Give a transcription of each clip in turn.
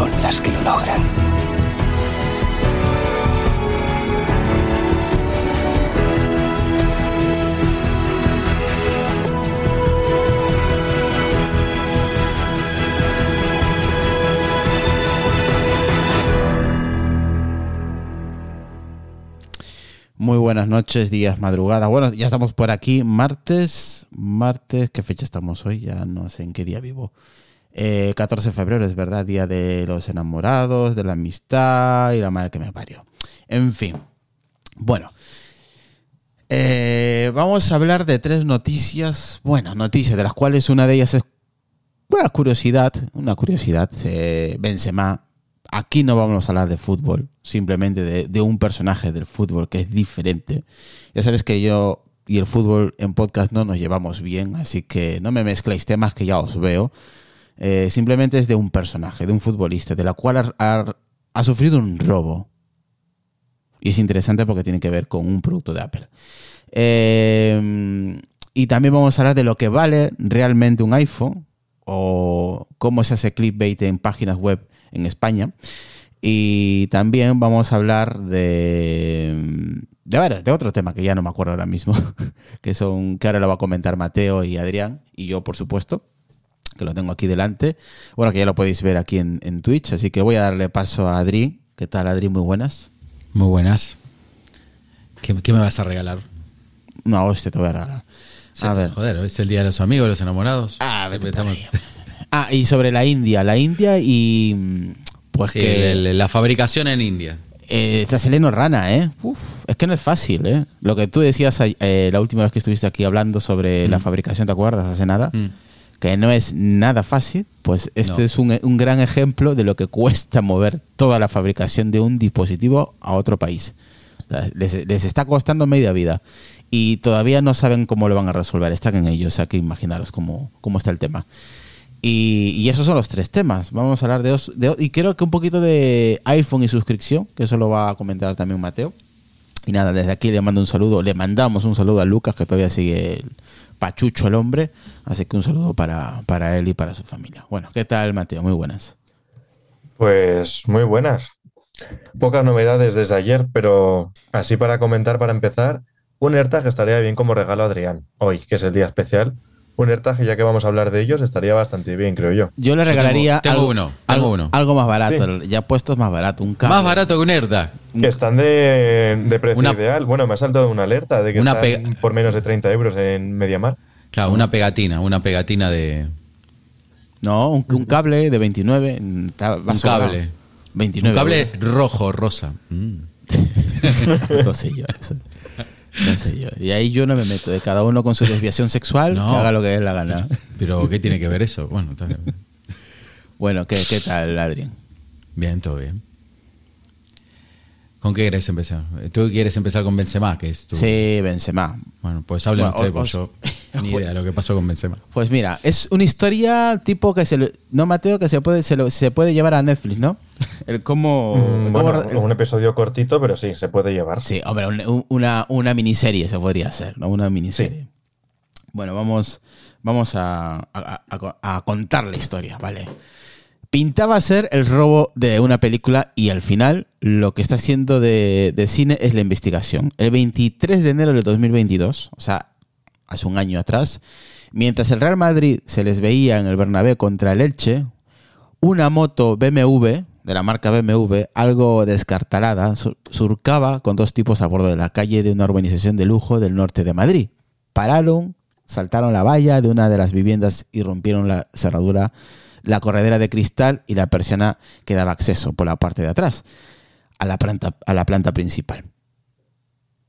son las que lo logran. Muy buenas noches, días, madrugada. Bueno, ya estamos por aquí, martes, martes, ¿qué fecha estamos hoy? Ya no sé en qué día vivo. Eh, 14 de febrero, es verdad, día de los enamorados, de la amistad y la madre que me parió. En fin, bueno, eh, vamos a hablar de tres noticias, bueno, noticias, de las cuales una de ellas es, bueno, curiosidad, una curiosidad, eh, Benzema Aquí no vamos a hablar de fútbol, simplemente de, de, un personaje del fútbol que es diferente. Ya sabes que yo y el fútbol en podcast no nos llevamos bien, así que no me mezcléis temas que ya os veo. Eh, simplemente es de un personaje, de un futbolista, de la cual ha, sufrido un robo. Y es interesante porque tiene que ver con un producto de Apple. Eh, y también vamos a hablar de lo que vale realmente un iPhone o cómo se hace clickbait en páginas web en España. Y también vamos a hablar de, de, de otro tema que ya no me acuerdo ahora mismo, que son que ahora lo va a comentar Mateo y Adrián, y yo, por supuesto, que lo tengo aquí delante. Bueno, que ya lo podéis ver aquí en, en Twitch, así que voy a darle paso a Adri. ¿Qué tal, Adri? Muy buenas. Muy buenas. ¿Qué, qué me vas a regalar? No, hostia, te voy a regalar. Sí, a ver. Joder, hoy es el día de los amigos, los enamorados. Ah, estamos... ah, y sobre la India. La India y. Pues sí, que. la fabricación en India. Eh, está saliendo rana, ¿eh? Uf, es que no es fácil, ¿eh? Lo que tú decías eh, la última vez que estuviste aquí hablando sobre mm. la fabricación, ¿te acuerdas? Hace nada. Mm. Que no es nada fácil, pues este no. es un, un, gran ejemplo de lo que cuesta mover toda la fabricación de un dispositivo a otro país. Les, les está costando media vida y todavía no saben cómo lo van a resolver. Están en ello, o sea que imaginaros cómo, cómo está el tema. Y, y, esos son los tres temas. Vamos a hablar de, os, de, y creo que un poquito de iPhone y suscripción, que eso lo va a comentar también Mateo. Y nada, desde aquí le mando un saludo, le mandamos un saludo a Lucas, que todavía sigue pachucho el hombre. Así que un saludo para, para él y para su familia. Bueno, ¿qué tal Mateo? Muy buenas. Pues muy buenas. Pocas novedades desde ayer, pero así para comentar, para empezar, un AirTag estaría bien como regalo a Adrián, hoy, que es el día especial un AirTag, ya que vamos a hablar de ellos, estaría bastante bien, creo yo. Yo le regalaría yo tengo, tengo, uno, tengo algo, uno. algo más barato, sí. ya puestos más barato, un cable. Más barato que un AirTag. Que están de, de precio una, ideal. Bueno, me ha saltado una alerta de que una están por menos de 30 euros en Mediamar. Claro, una pegatina, una pegatina de... No, un, un cable de 29. un cable. 29 un cable euros. rojo, rosa. Mm. no sé yo eso. No sé yo. Y ahí yo no me meto. De cada uno con su desviación sexual, no, que haga lo que dé la gana. Pero ¿qué tiene que ver eso? Bueno, está bien. bueno ¿qué, ¿qué tal, Adrián? Bien, todo bien. ¿Con qué quieres empezar? ¿Tú quieres empezar con Benzema? Que es tu... Sí, Benzema. Bueno, pues hablen bueno, ustedes, pues yo ni idea de lo que pasó con Benzema. Pues mira, es una historia tipo que se le, no Mateo que se puede se, lo, se puede llevar a Netflix, ¿no? El cómo, mm, cómo bueno, el, un episodio cortito, pero sí se puede llevar. Sí, hombre, un, una, una miniserie se podría hacer, ¿no? Una miniserie. Sí. Bueno, vamos vamos a, a, a, a contar la historia, ¿vale? pintaba ser el robo de una película y al final lo que está haciendo de, de, cine es la investigación. El 23 de enero de 2022, o sea, hace un año atrás, mientras el Real Madrid se les veía en el Bernabéu contra el Elche, una moto BMW de la marca BMW, algo descartalada, surcaba con dos tipos a bordo de la calle de una urbanización de lujo del norte de Madrid. Pararon, saltaron la valla de una de las viviendas y rompieron la cerradura, la corredera de cristal y la persiana que daba acceso por la parte de atrás a la planta, a la planta principal.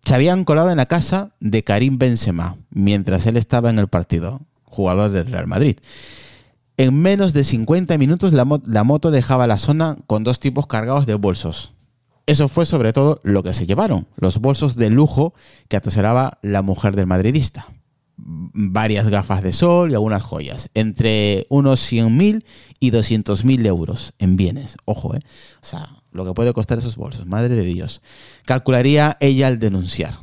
Se habían colado en la casa de Karim Benzema mientras él estaba en el partido, jugador del Real Madrid. En menos de 50 minutos la, moto dejaba la zona con dos tipos cargados de bolsos. Eso fue sobre todo lo que se llevaron, los bolsos de lujo que atesoraba la mujer del madridista. Varias gafas de sol y algunas joyas, entre unos 100.000 y 200.000 euros en bienes. Ojo, ¿eh? O sea, lo que puede costar esos bolsos, madre de Dios. Calcularía ella al denunciar.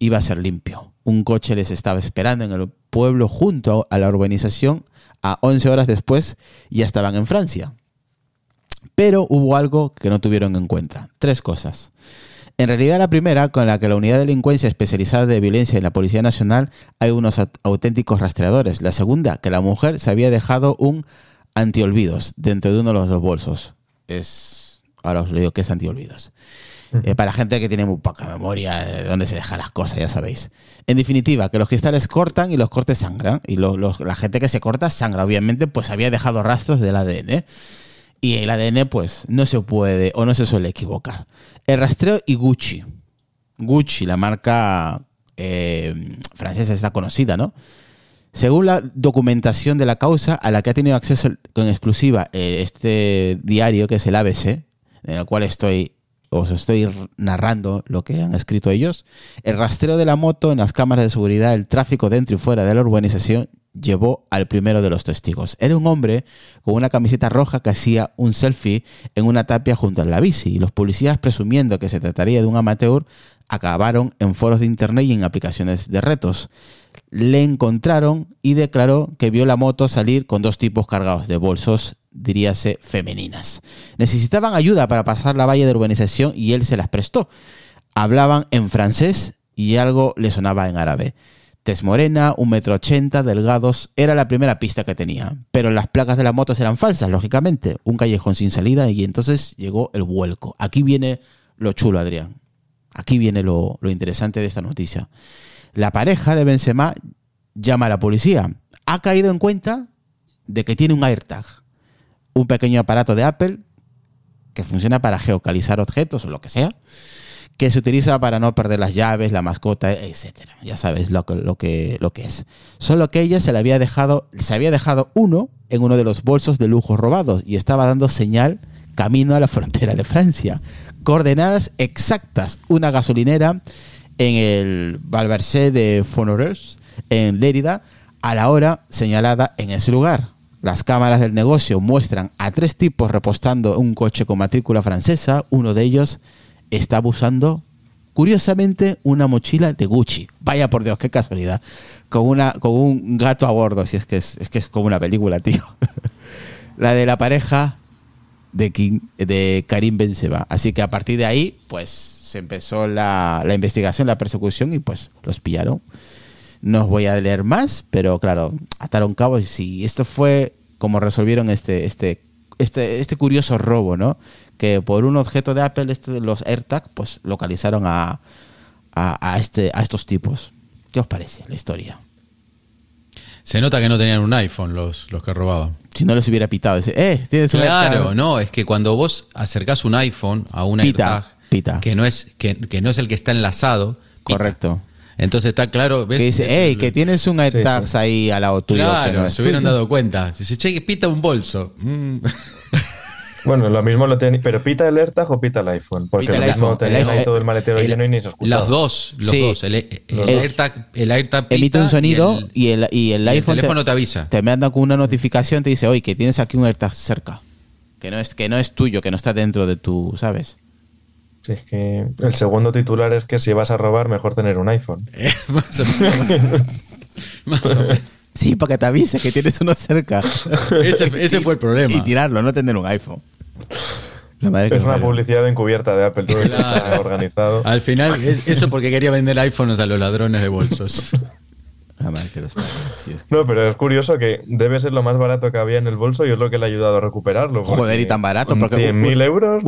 Iba a ser limpio. Un coche les estaba esperando en el pueblo junto a la urbanización a 11 horas después ya estaban en Francia. Pero hubo algo que no tuvieron en cuenta. Tres cosas. En realidad la primera, con la que la unidad de delincuencia especializada de violencia en la Policía Nacional hay unos auténticos rastreadores. La segunda, que la mujer se había dejado un antiolvidos dentro de uno de los dos bolsos. Es... Ahora os digo que es antiolvidos. Eh, para gente que tiene muy poca memoria de dónde se dejan las cosas, ya sabéis. En definitiva, que los cristales cortan y los cortes sangran. Y la gente que se corta sangra, obviamente, pues había dejado rastros del ADN. Y el ADN, pues, no se puede o no se suele equivocar. El rastreo y Gucci. Gucci, la marca eh, francesa, está conocida, ¿no? Según la documentación de la causa a la que ha tenido acceso con exclusiva eh, este diario, que es el ABC, en el cual estoy os estoy narrando lo que han escrito ellos, el rastreo de la moto en las cámaras de seguridad, el tráfico dentro y fuera de la urbanización llevó al primero de los testigos. Era un hombre con una camiseta roja que hacía un selfie en una tapia junto a la bici y los policías presumiendo que se trataría de un amateur acabaron en foros de internet y en aplicaciones de retos. Le encontraron y declaró que vio la moto salir con dos tipos cargados de bolsos diríase, femeninas. Necesitaban ayuda para pasar la valla de urbanización y él se las prestó. Hablaban en francés y algo le sonaba en árabe. Tez morena, un metro ochenta, delgados, era la primera pista que tenía. Pero las placas de las motos eran falsas, lógicamente. Un callejón sin salida y entonces llegó el vuelco. Aquí viene lo chulo, Adrián. Aquí viene lo, lo interesante de esta noticia. La pareja de Benzema llama a la policía. Ha caído en cuenta de que tiene un AirTag un pequeño aparato de Apple que funciona para geocalizar objetos o lo que sea, que se utiliza para no perder las llaves, la mascota, etcétera. Ya sabes lo que, lo que, lo que es. Solo que ella se le había dejado, se había dejado uno en uno de los bolsos de lujo robados y estaba dando señal camino a la frontera de Francia. Coordenadas exactas, una gasolinera en el Valversé de Fonores, en Lérida, a la hora señalada en ese lugar. Las cámaras del negocio muestran a tres tipos repostando un coche con matrícula francesa. Uno de ellos está usando, curiosamente, una mochila de Gucci. Vaya por Dios, qué casualidad. Con, una, con un gato a bordo, si es que es, que es como una película, tío. la de la pareja de, King, de Karim Benzema. Así que a partir de ahí, pues se empezó la, la investigación, la persecución y pues los pillaron. No os voy a leer más, pero claro, ataron cabos y sí, esto fue como resolvieron este, este, este, este curioso robo, ¿no? Que por un objeto de Apple, este, los AirTag, pues localizaron a, a, este, a estos tipos. ¿Qué os parece la historia? Se nota que no tenían un iPhone los, los que robaban. Si no les hubiera pitado, ese, eh, tienes un Claro, no, es que cuando vos acercás un iPhone a un AirTag, Que, no es, que, que, no es el que está enlazado. Correcto. Entonces está claro, ¿ves? Que dice, hey, que tienes un AirTag ahí a la tuyo. Claro, se hubieran dado cuenta. Dice, che, pita un bolso. Mm. Bueno, lo mismo lo tiene, pero pita el AirTag o pita el iPhone, porque el iPhone tenía ahí todo el maletero lleno y ni se escucha. Los dos, los dos. El, AirTag, el AirTag pita emite un sonido y el, y el, iPhone el teléfono te, avisa. Te manda con una notificación, te dice, oye, que tienes aquí un AirTag cerca, que no es que no es tuyo, que no está dentro de tu, ¿sabes? Sí, es que el segundo titular es que si vas a robar, mejor tener un iPhone. Eh, más, o menos. Sí, para que te avise que tienes uno cerca. Ese, fue el problema. Y tirarlo, no tener un iPhone. es una publicidad encubierta de Apple, todo organizado. Al final, eso porque quería vender iPhones a los ladrones de bolsos. No, pero es curioso que debe ser lo más barato que había en el bolso y es lo que le ha ayudado a recuperarlo. Joder, y tan barato. Porque ¿100.000 euros?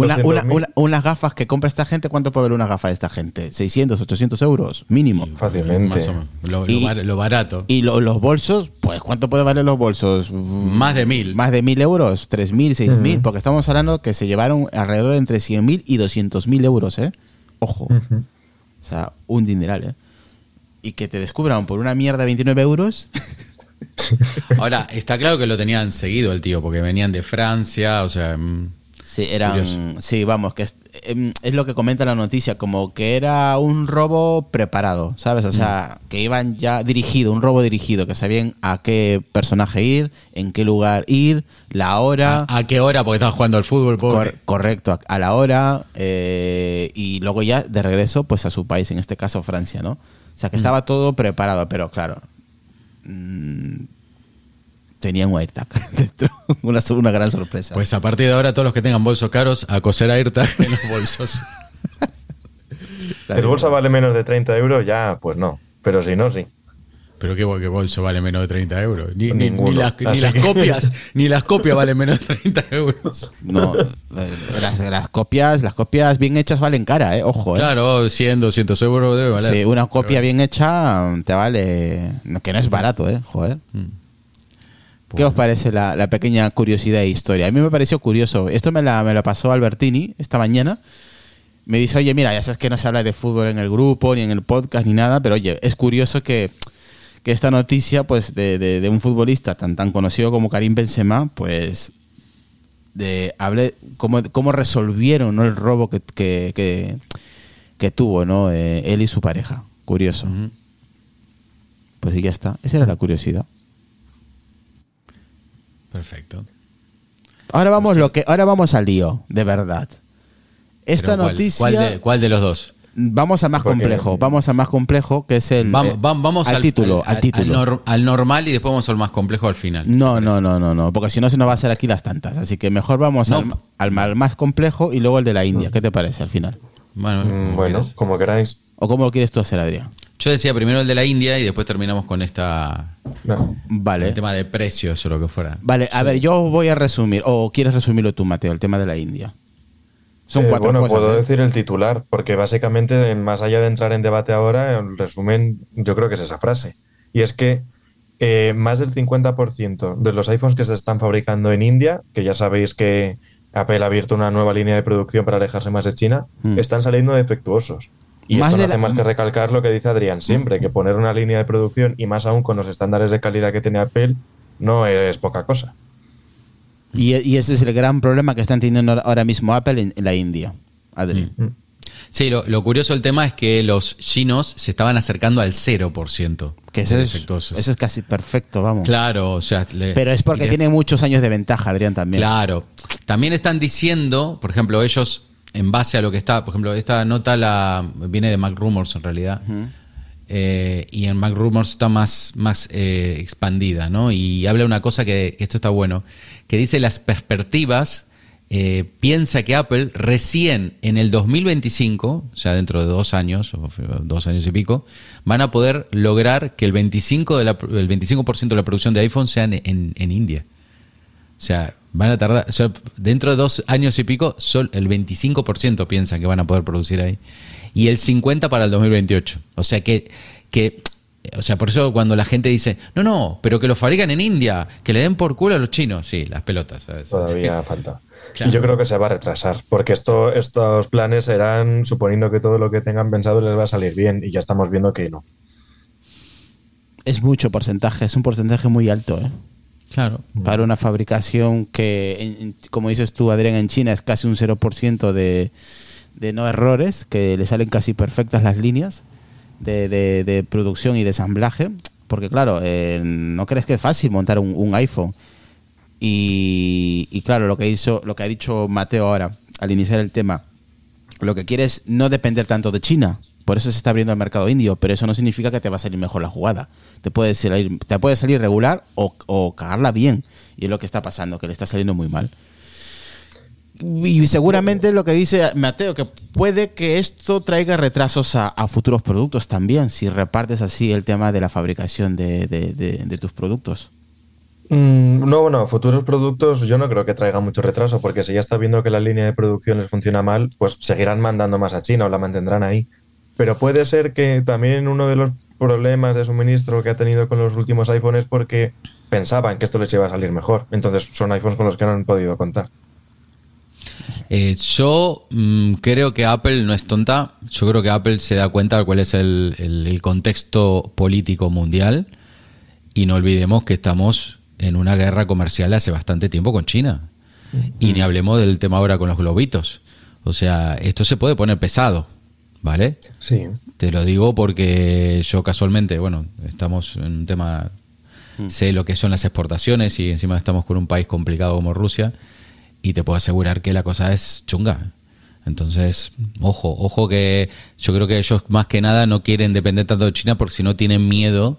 unas gafas que compra esta gente, ¿cuánto puede valer una gafa de esta gente? ¿600, 800 euros? Mínimo. Fácilmente. Lo, barato. Y los bolsos, pues ¿cuánto puede valer los bolsos? Más de mil. Más de mil euros, 3.000, 6.000, porque estamos hablando que se llevaron alrededor de entre 100.000 y 200.000 euros, ¿eh? Ojo. O sea, un dineral, ¿eh? Y que te descubran por una mierda 29 euros. Ahora, está claro que lo tenían seguido el tío, porque venían de Francia, o sea... Mm, sí, eran... Sí, vamos, que em, es, lo que comenta la noticia, como que era un robo preparado, ¿sabes? O sea, mm. que iban ya dirigido, un robo dirigido, que sabían a qué personaje ir, en qué lugar ir, la hora... ¿A, qué hora? Porque estaban jugando al fútbol, correcto, a, la hora, eh, y luego ya de regreso, pues a su país, en este caso Francia, ¿no? O sea, que estaba mm. todo preparado, pero claro, mm, tenía un AirTag dentro. Una, una, gran sorpresa. Pues a partir de ahora, todos los que tengan bolsos caros, a coser AirTag en los bolsos. ¿El bolso vale menos de 30 euros? Ya, pues no. Pero si no, sí. Pero qué, bolso vale menos de 30 euros. Ni, las, copias, ni las copias valen menos de 30 euros. No, eh, las, copias, las copias bien hechas valen cara, eh. Ojo, eh. Claro, 100, 200 euros debe valer. Sí, una copia bien hecha te vale. Que no es barato, eh. Joder. Mm. ¿Qué os parece la, pequeña curiosidad e historia? A mí me pareció curioso. Esto me la, me la pasó Albertini esta mañana me dice, oye, mira, ya sabes que no se habla de fútbol en el grupo, ni en el podcast, ni nada, pero oye, es curioso que que esta noticia pues de, un futbolista tan tan conocido como Karim Benzema pues de hable cómo, cómo resolvieron el robo que, que, tuvo ¿no? Eh, él y su pareja. Curioso. Pues y ya está. Esa era la curiosidad. Perfecto. Ahora vamos lo que ahora vamos al lío de verdad. Esta noticia ¿cuál de los dos Vamos al más complejo, vamos al más complejo, que es el... Vamos, al, título, al, título. Al, normal y después vamos al más complejo al final. No, no, no, no, no, porque si no se nos va a hacer aquí las tantas. Así que mejor vamos al, más complejo y luego el de la India. ¿Qué te parece al final? Bueno, mm, como queráis. ¿O cómo lo quieres tú hacer, Adrián? Yo decía primero el de la India y después terminamos con esta... Vale. El tema de precios o lo que fuera. Vale, a ver, yo voy a resumir, o quieres resumirlo tú, Mateo, el tema de la India. Son eh, bueno, puedo ¿eh? decir el titular, porque básicamente, más allá de entrar en debate ahora, en resumen, yo creo que es esa frase. Y es que eh, más del 50% de los iPhones que se están fabricando en India, que ya sabéis que Apple ha abierto una nueva línea de producción para alejarse más de China, hmm. están saliendo defectuosos. Y esto no hace más que recalcar lo que dice Adrián siempre, que poner una línea de producción, y más aún con los estándares de calidad que tiene Apple, no es poca cosa. Y, ese es el gran problema que están teniendo ahora mismo Apple en, la India. Adri. Mm. Sí, lo, curioso del tema es que los chinos se estaban acercando al 0%. Que eso es, eso es casi perfecto, vamos. Claro, o sea... Pero es porque tiene muchos años de ventaja, Adrián, también. Claro. También están diciendo, por ejemplo, ellos, en base a lo que está, por ejemplo, esta nota la viene de Mac Rumors en realidad. Eh, y en Mac Rumors está más, más eh, expandida, ¿no? Y habla una cosa que, esto está bueno, que dice las perspectivas, eh, piensa que Apple recién en el 2025, o sea, dentro de dos años, o dos años y pico, van a poder lograr que el 25%, de la, el 25 de la producción de iPhone sea en, en, India. O sea, van a tardar, dentro de dos años y pico, sol, el 25% piensan que van a poder producir ahí y el 50 para el 2028. O sea que, que o sea, por eso cuando la gente dice, no, no, pero que lo fabrican en India, que le den por culo a los chinos, sí, las pelotas. Todavía falta. Yo creo que se va a retrasar, porque esto, estos planes serán suponiendo que todo lo que tengan pensado les va a salir bien, y ya estamos viendo que no. Es mucho porcentaje, es un porcentaje muy alto, ¿eh? Claro. Para una fabricación que, como dices tú, Adrián, en China es casi un 0% de, de no errores, que le salen casi perfectas las líneas de, de, producción y de ensamblaje. Porque claro, eh, no crees que es fácil montar un, iPhone. Y, claro, lo que, hizo, lo que ha dicho Mateo ahora, al iniciar el tema, lo que quiere es no depender tanto de China. Por eso se está abriendo el mercado indio, pero eso no significa que te va a salir mejor la jugada. Te puede salir, te puede salir regular o, o cagarla bien. Y es lo que está pasando, que le está saliendo muy mal. Y seguramente lo que dice Mateo, que puede que esto traiga retrasos a, futuros productos también, si repartes así el tema de la fabricación de, tus productos. Mm, no, bueno, futuros productos yo no creo que traiga mucho retraso, porque si ya está viendo que la línea de producción les funciona mal, pues seguirán mandando más a China o la mantendrán ahí. Pero puede ser que también uno de los problemas de suministro que ha tenido con los últimos iPhones es porque pensaban que esto les iba a salir mejor. Entonces son iPhones con los que no han podido contar. Eh, yo mm, creo que Apple no es tonta. Yo creo que Apple se da cuenta de cuál es el, contexto político mundial. Y no olvidemos que estamos en una guerra comercial hace bastante tiempo con China. Y ni hablemos del tema ahora con los globitos. O sea, esto se puede poner pesado, ¿vale? Sí. Te lo digo porque yo casualmente, bueno, estamos en un tema, mm. sé lo que son las exportaciones y encima estamos con un país complicado como Rusia y te puedo asegurar que la cosa es chunga. Entonces, ojo, ojo que yo creo que ellos más que nada no quieren depender tanto de China porque si no tienen miedo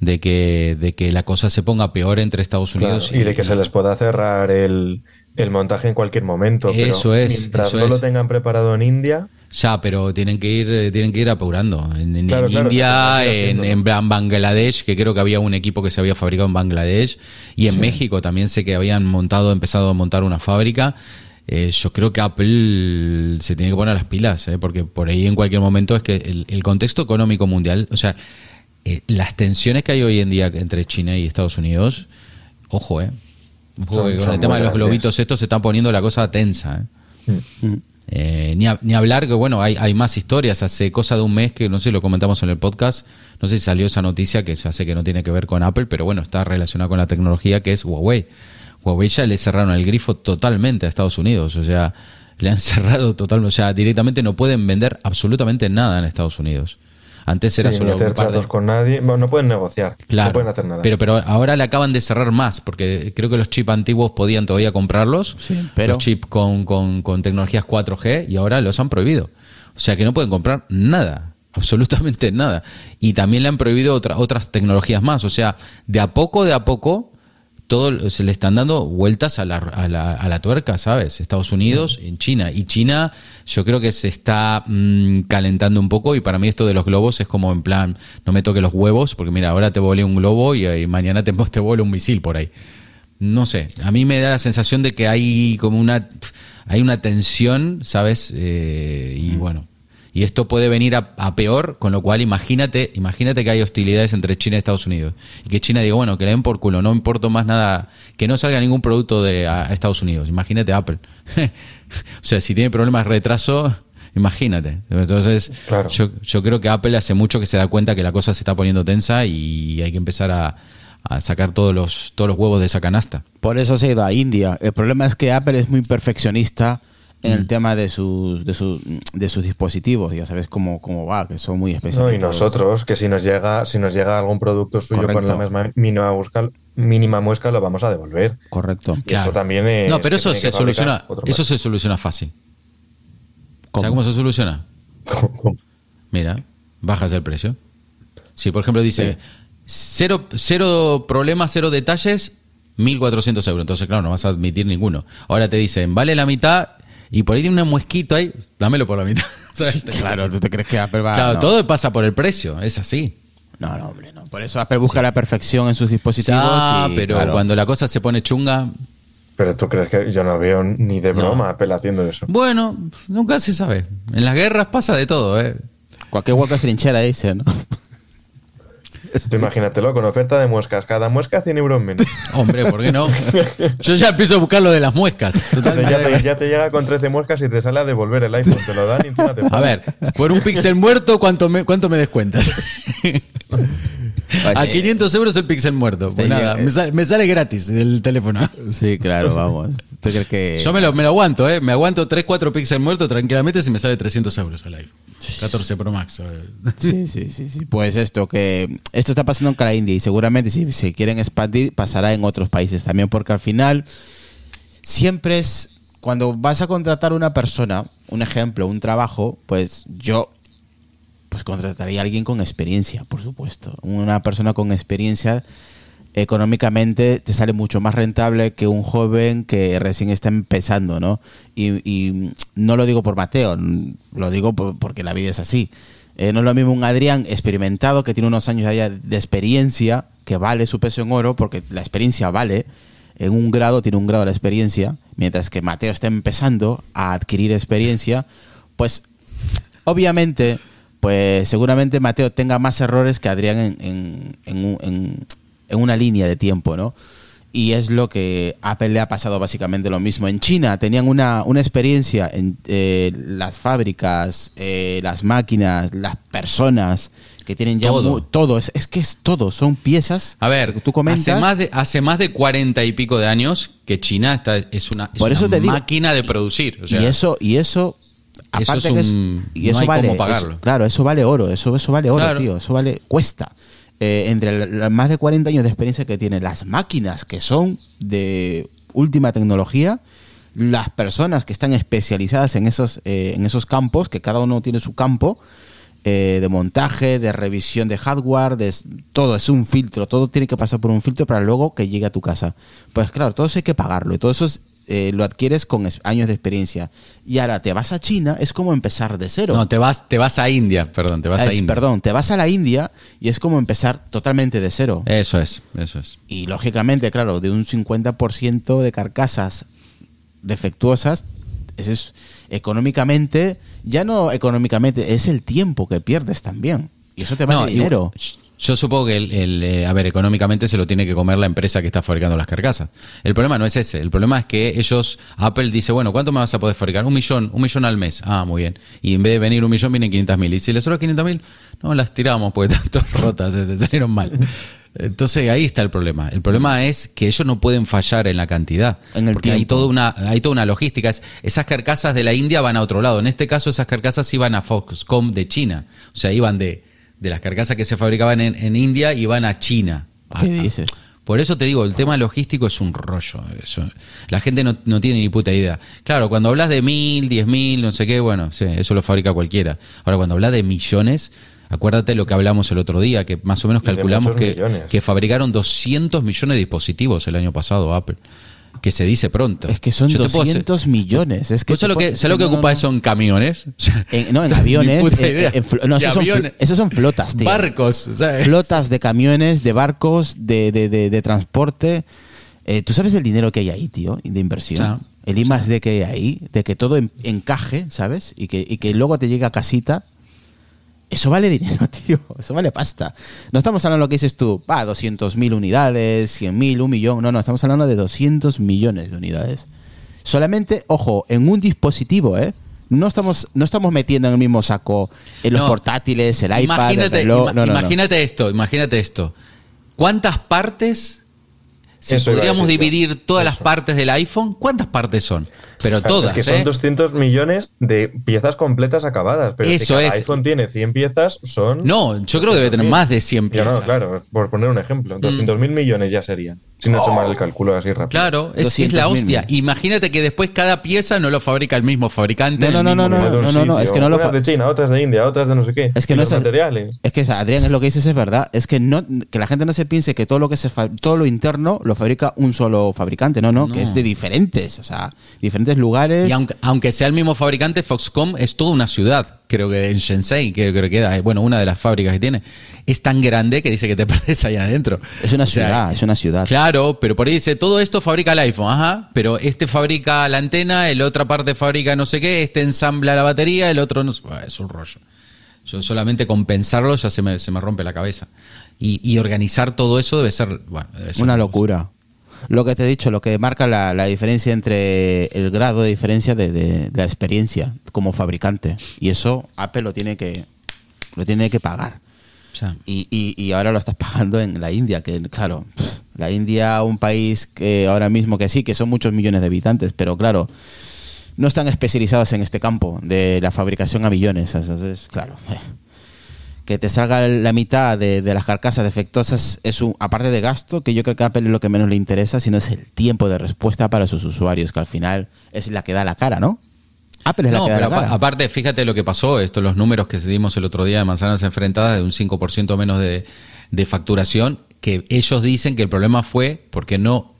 de que, de que la cosa se ponga peor entre Estados Unidos y, de que se les pueda cerrar el, montaje en cualquier momento. Eso es. Mientras no lo tengan preparado en India. Ya, pero tienen que ir, tienen que ir apurando. En, India, en, Bangladesh, que creo que había un equipo que se había fabricado en Bangladesh, y en México también sé que habían montado, empezado a montar una fábrica. Eh, yo creo que Apple se tiene que poner las pilas, eh, porque por ahí en cualquier momento es que el, contexto económico mundial, o sea, eh, las tensiones que hay hoy en día entre China y Estados Unidos, ojo, eh. con el tema de los globitos, esto se está poniendo la cosa tensa. Mm. Eh, ni, ni, hablar que, bueno, hay, hay, más historias. Hace cosa de un mes que, no sé, lo comentamos en el podcast, no sé si salió esa noticia que ya sé que no tiene que ver con Apple, pero bueno, está relacionada con la tecnología que es Huawei. Huawei ya le cerraron el grifo totalmente a Estados Unidos, o sea, le han cerrado totalmente, o sea, directamente no pueden vender absolutamente nada en Estados Unidos. Antes era solo hacer con nadie, no pueden negociar, no pueden hacer nada. Pero, pero ahora le acaban de cerrar más, porque creo que los chips antiguos podían todavía comprarlos, pero... los chips con, con, tecnologías 4G, y ahora los han prohibido. O sea que no pueden comprar nada, absolutamente nada. Y también le han prohibido otras tecnologías más. O sea, de a poco, de a poco, todo se le están dando vueltas a la, a la, a la tuerca, ¿sabes? Estados Unidos, en China. Y China yo creo que se está mm, calentando un poco y para mí esto de los globos es como en plan, no me toque los huevos, porque mira, ahora te volé un globo y, mañana te, te vuelo un misil por ahí. No sé, a mí me da la sensación de que hay como una, hay una tensión, ¿sabes? Eh, y bueno, y esto puede venir a, peor, con lo cual imagínate, imagínate que hay hostilidades entre China y Estados Unidos. Y que China diga, bueno, que le den por culo, no importa más nada, que no salga ningún producto de Estados Unidos. Imagínate Apple. o sea, si tiene problemas de retraso, imagínate. Entonces, yo, creo que Apple hace mucho que se da cuenta que la cosa se está poniendo tensa y hay que empezar a, a sacar todos los, todos los huevos de esa canasta. Por eso se ha ido a India. El problema es que Apple es muy perfeccionista en el mm. tema de sus, de, de sus dispositivos. Ya sabes cómo, cómo va, que son muy especiales. y nosotros, que si nos llega, si nos llega algún producto suyo con la misma mínima, busca, mínima muesca, lo vamos a devolver. Correcto. Y eso también es. No, pero eso se soluciona. Eso se soluciona fácil. ¿Cómo? ¿Sabes cómo se soluciona? Mira, bajas el precio. Si por ejemplo dice cero, cero problemas, cero detalles, 1.400 euros. Entonces, claro, no vas a admitir ninguno. Ahora te dicen, vale la mitad, y por ahí tiene un muesquito ahí, dámelo por la mitad. claro, tú te crees que Apple va Claro, todo pasa por el precio, es así. No, no, hombre, no. Por eso Apple busca la perfección en sus dispositivos. Ah, pero cuando la cosa se pone chunga. Pero tú crees que yo no veo ni de broma Apple haciendo eso. Bueno, nunca se sabe. En las guerras pasa de todo, ¿eh? Cualquier hueco trinchera dice, ¿no? Tú imagínatelo con oferta de muescas. Cada muesca 100 euros menos. Hombre, ¿por qué no? Yo ya empiezo a buscar lo de las muescas. Ya te, llega con 13 muescas y te sale a devolver el iPhone. Te lo dan y encima te A ver, por un pixel muerto, ¿cuánto me, cuánto me descuentas? a 500 euros el pixel muerto. Pues nada, me sale, gratis el teléfono. Sí, claro, vamos. que... Yo me lo, me lo aguanto, ¿eh? Me aguanto 3, 4 pixel muerto tranquilamente si me sale 300 euros el iPhone. 14 Pro Max. Sí, sí, sí, sí. Pues esto, que esto está pasando en cada India y seguramente si se quieren expandir pasará en otros países también, porque al final siempre es, cuando vas a contratar una persona, un ejemplo, un trabajo, pues yo pues contrataría a alguien con experiencia, por supuesto. Una persona con experiencia económicamente te sale mucho más rentable que un joven que recién está empezando, ¿no? Y, no lo digo por Mateo, lo digo porque la vida es así. Eh, no es lo mismo un Adrián experimentado que tiene unos años de experiencia, que vale su peso en oro, porque la experiencia vale, en un grado tiene un grado de experiencia, mientras que Mateo está empezando a adquirir experiencia, pues obviamente, pues seguramente Mateo tenga más errores que Adrián en, en, en una línea de tiempo, ¿no? Y es lo que Apple le ha pasado básicamente lo mismo. En China tenían una, experiencia en eh, las fábricas, eh, las máquinas, las personas que tienen ya todo. es, que es todo, son piezas. A ver, tú comentas. Hace más de, hace más de 40 y pico de años que China está, es una, Por eso te máquina de producir. y eso, y eso Aparte y eso vale, pagarlo. claro, eso vale oro, eso, eso vale oro, tío, eso vale, cuesta. Eh, entre los más de 40 años de experiencia que tienen las máquinas que son de última tecnología, las personas que están especializadas en esos, eh, en esos campos, que cada uno tiene su campo, eh, de montaje, de revisión de hardware, de todo es un filtro, todo tiene que pasar por un filtro para luego que llegue a tu casa. Pues claro, todo eso hay que pagarlo y todo eso es eh, lo adquieres con años de experiencia. Y ahora te vas a China, es como empezar de cero. No, te vas, te vas a India, perdón, te vas a India. Perdón, te vas a la India y es como empezar totalmente de cero. Eso es, eso es. Y lógicamente, claro, de un 50% de carcasas defectuosas, eso es económicamente, ya no económicamente, es el tiempo que pierdes también. Y eso te vale dinero. Yo supongo que, el, eh, a ver, económicamente se lo tiene que comer la empresa que está fabricando las carcasas. El problema no es ese. El problema es que ellos, Apple dice, bueno, ¿cuánto me vas a poder fabricar? Un millón, un millón al mes. Ah, muy bien. Y en vez de venir un millón, vienen 500 mil. Y si les sobra 500 mil, no las tiramos porque están todas rotas, se salieron mal. Entonces ahí está el problema. El problema es que ellos no pueden fallar en la cantidad. En el porque hay toda una, hay toda una logística. esas carcasas de la India van a otro lado. En este caso, esas carcasas iban a Foxconn de China. O sea, iban de de las carcasas que se fabricaban en, India y van a China. ¿Qué dices? Por eso te digo, el tema logístico es un rollo. la gente no, tiene ni puta idea. Claro, cuando hablas de mil, diez mil, no sé qué, bueno, sí, eso lo fabrica cualquiera. Ahora, cuando hablas de millones, acuérdate lo que hablamos el otro día, que más o menos calculamos que, que, fabricaron 200 millones de dispositivos el año pasado Apple que se dice pronto. Es que son 200 millones. Es que lo que, lo que ocupa son camiones? no, en aviones. no, esos, Son, flotas, tío. Barcos. Flotas de camiones, de barcos, de, de, transporte. Eh, ¿Tú sabes el dinero que hay ahí, tío? De inversión. el I más D que hay ahí, de que todo encaje, ¿sabes? Y que, y que luego te llegue a casita eso vale dinero, tío. Eso vale pasta. No estamos hablando de lo que dices tú, va, 200.000 unidades, 100.000, un millón. No, no, estamos hablando de 200 millones de unidades. Solamente, ojo, en un dispositivo, ¿eh? No estamos, no estamos metiendo en el mismo saco en los portátiles, el iPad, imagínate, el reloj. imagínate esto, imagínate esto. ¿Cuántas partes si podríamos dividir todas las partes del iPhone, ¿cuántas partes son? Pero todas. Es que son 200 ¿eh? millones de piezas completas acabadas. Pero Eso si cada iPhone tiene 100 piezas, son. No, yo creo que debe tener más de 100 piezas. No, claro, por poner un ejemplo. 200 mil millones ya serían. Si no he hecho mal el cálculo así rápido. Claro, es, es la hostia. Imagínate que después cada pieza no lo fabrica el mismo fabricante. No, no, no, no, no, no, no, es que no lo. Unas de China, otras de India, otras de no sé qué. Es que no es materiales. Es que Adrián es lo que dices es verdad. Es que no, que la gente no se piense que todo lo que se todo lo interno lo fabrica un solo fabricante. No, no, que es de diferentes, o sea, diferentes lugares. Y aunque, aunque sea el mismo fabricante, Foxconn es toda una ciudad creo que en Shenzhen, que creo que queda, bueno, una de las fábricas que tiene, es tan grande que dice que te perdes allá adentro. Es una ciudad, es una ciudad. Claro, pero por ahí dice, todo esto fabrica el iPhone, ajá, pero este fabrica la antena, el otra parte fabrica no sé qué, este ensambla la batería, el otro no es un rollo. Yo solamente con pensarlo ya se me, se me rompe la cabeza. Y, organizar todo eso debe ser, bueno, una locura lo que te he dicho, lo que marca la, diferencia entre el grado de diferencia de, la experiencia como fabricante. Y eso Apple lo tiene que, lo tiene que pagar. y, y, ahora lo estás pagando en la India, que claro, la India, un país que ahora mismo que sí, que son muchos millones de habitantes, pero claro, no están especializados en este campo de la fabricación a millones. Entonces, claro. Eh que te salga la mitad de, las carcasas defectuosas es un, aparte de gasto, que yo creo que a Apple es lo que menos le interesa, sino es el tiempo de respuesta para sus usuarios, que al final es la que da la cara, ¿no? Apple es la que da la cara. Aparte, fíjate lo que pasó, estos los números que dimos el otro día de manzanas enfrentadas, de un 5% menos de, facturación, que ellos dicen que el problema fue porque no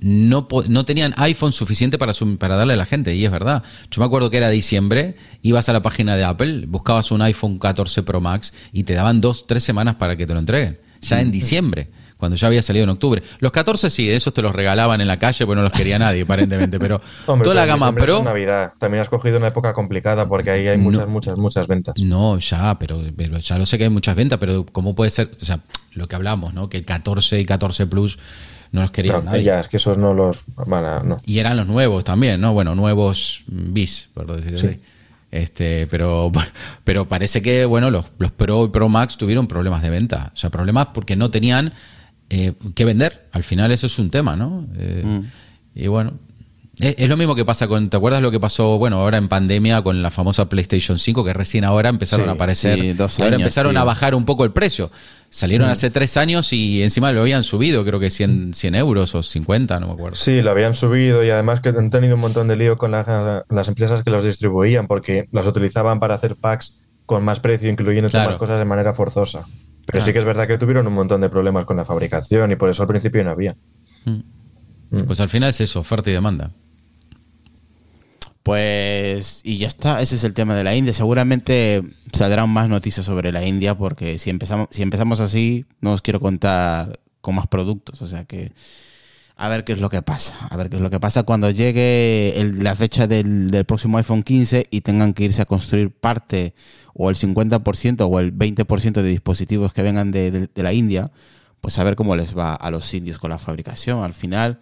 no, no tenían iPhone suficiente para, para darle a la gente, y es verdad. Yo me acuerdo que era diciembre, ibas a la página de Apple, buscabas un iPhone 14 Pro Max y te daban dos, tres semanas para que te lo entreguen, ya en diciembre cuando ya había salido en octubre. Los 14 sí, esos te los regalaban en la calle, porque no los quería nadie, aparentemente, pero toda la gama Pro... Es Navidad. También has cogido una época complicada porque ahí hay muchas, muchas, muchas ventas. No, ya, pero, ya lo sé que hay muchas ventas, pero ¿cómo puede ser? O sea, lo que hablamos, ¿no? Que el 14 y 14 Plus no los quería nadie. Ya, es que esos no los van Y eran los nuevos también, ¿no? Bueno, nuevos bis, por decirlo así. Este, pero, pero parece que, bueno, los, los Pro y Pro Max tuvieron problemas de venta. O sea, problemas porque no tenían eh, qué vender. Al final eso es un tema, ¿no? Eh, mm. Y bueno, es, lo mismo que pasa con, ¿te acuerdas lo que pasó, bueno, ahora en pandemia con la famosa PlayStation 5, que recién ahora empezaron a aparecer, ahora empezaron a bajar un poco el precio. Salieron mm. hace tres años y encima lo habían subido, creo que 100, 100 euros o 50, no me acuerdo. Sí, lo habían subido y además que han tenido un montón de lío con las empresas que los distribuían porque las utilizaban para hacer packs con más precio, incluyendo todas las cosas de manera forzosa. Pero sí que es verdad que tuvieron un montón de problemas con la fabricación y por eso al principio no había. Mm. Mm. Pues al final es eso, oferta y demanda. Pues, y ya está, ese es el tema de la India. Seguramente saldrán más noticias sobre la India porque si empezamos, si empezamos así, no os quiero contar con más productos. O sea que a ver qué es lo que pasa. A ver qué es lo que pasa cuando llegue la fecha del, del, próximo iPhone 15 y tengan que irse a construir parte o el 50% o el 20% de dispositivos que vengan de, la India, pues a ver cómo les va a los indios con la fabricación. Al final,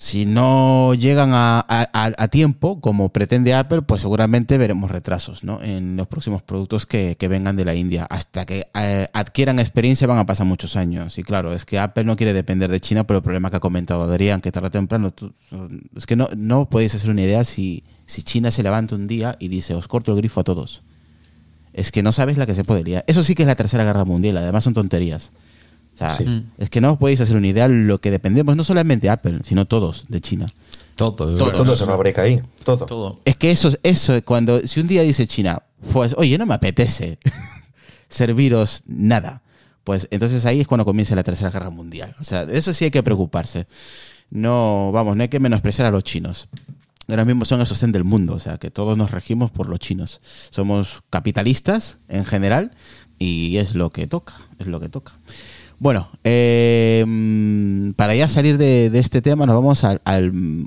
si no llegan a, tiempo, como pretende Apple, pues seguramente veremos retrasos ¿no? en los próximos productos que, vengan de la India. Hasta que eh, adquieran experiencia van a pasar muchos años. Y claro, es que Apple no quiere depender de China, pero el problema que ha comentado Adrián, que tarde o temprano, es que no, no podéis hacer una idea si, si China se levanta un día y dice, os corto el grifo a todos. Es que no sabes la que se podría. Eso sí que es la tercera guerra mundial, además son tonterías. Mm. es que no os podéis hacer una idea lo que dependemos, no solamente Apple, sino todos de China. Todo, todo, se fabrica ahí, todo. Es que eso, eso, cuando, si un día dice China, pues, oye, no me apetece serviros nada, pues entonces ahí es cuando comienza la tercera guerra mundial. O sea, eso sí hay que preocuparse. No, vamos, no hay que menospreciar a los chinos. Ahora mismo son el sostén del mundo, o sea, que todos nos regimos por los chinos. Somos capitalistas en general y es lo que toca, es lo que toca. Bueno, eh, para ya salir de, este tema, nos vamos al,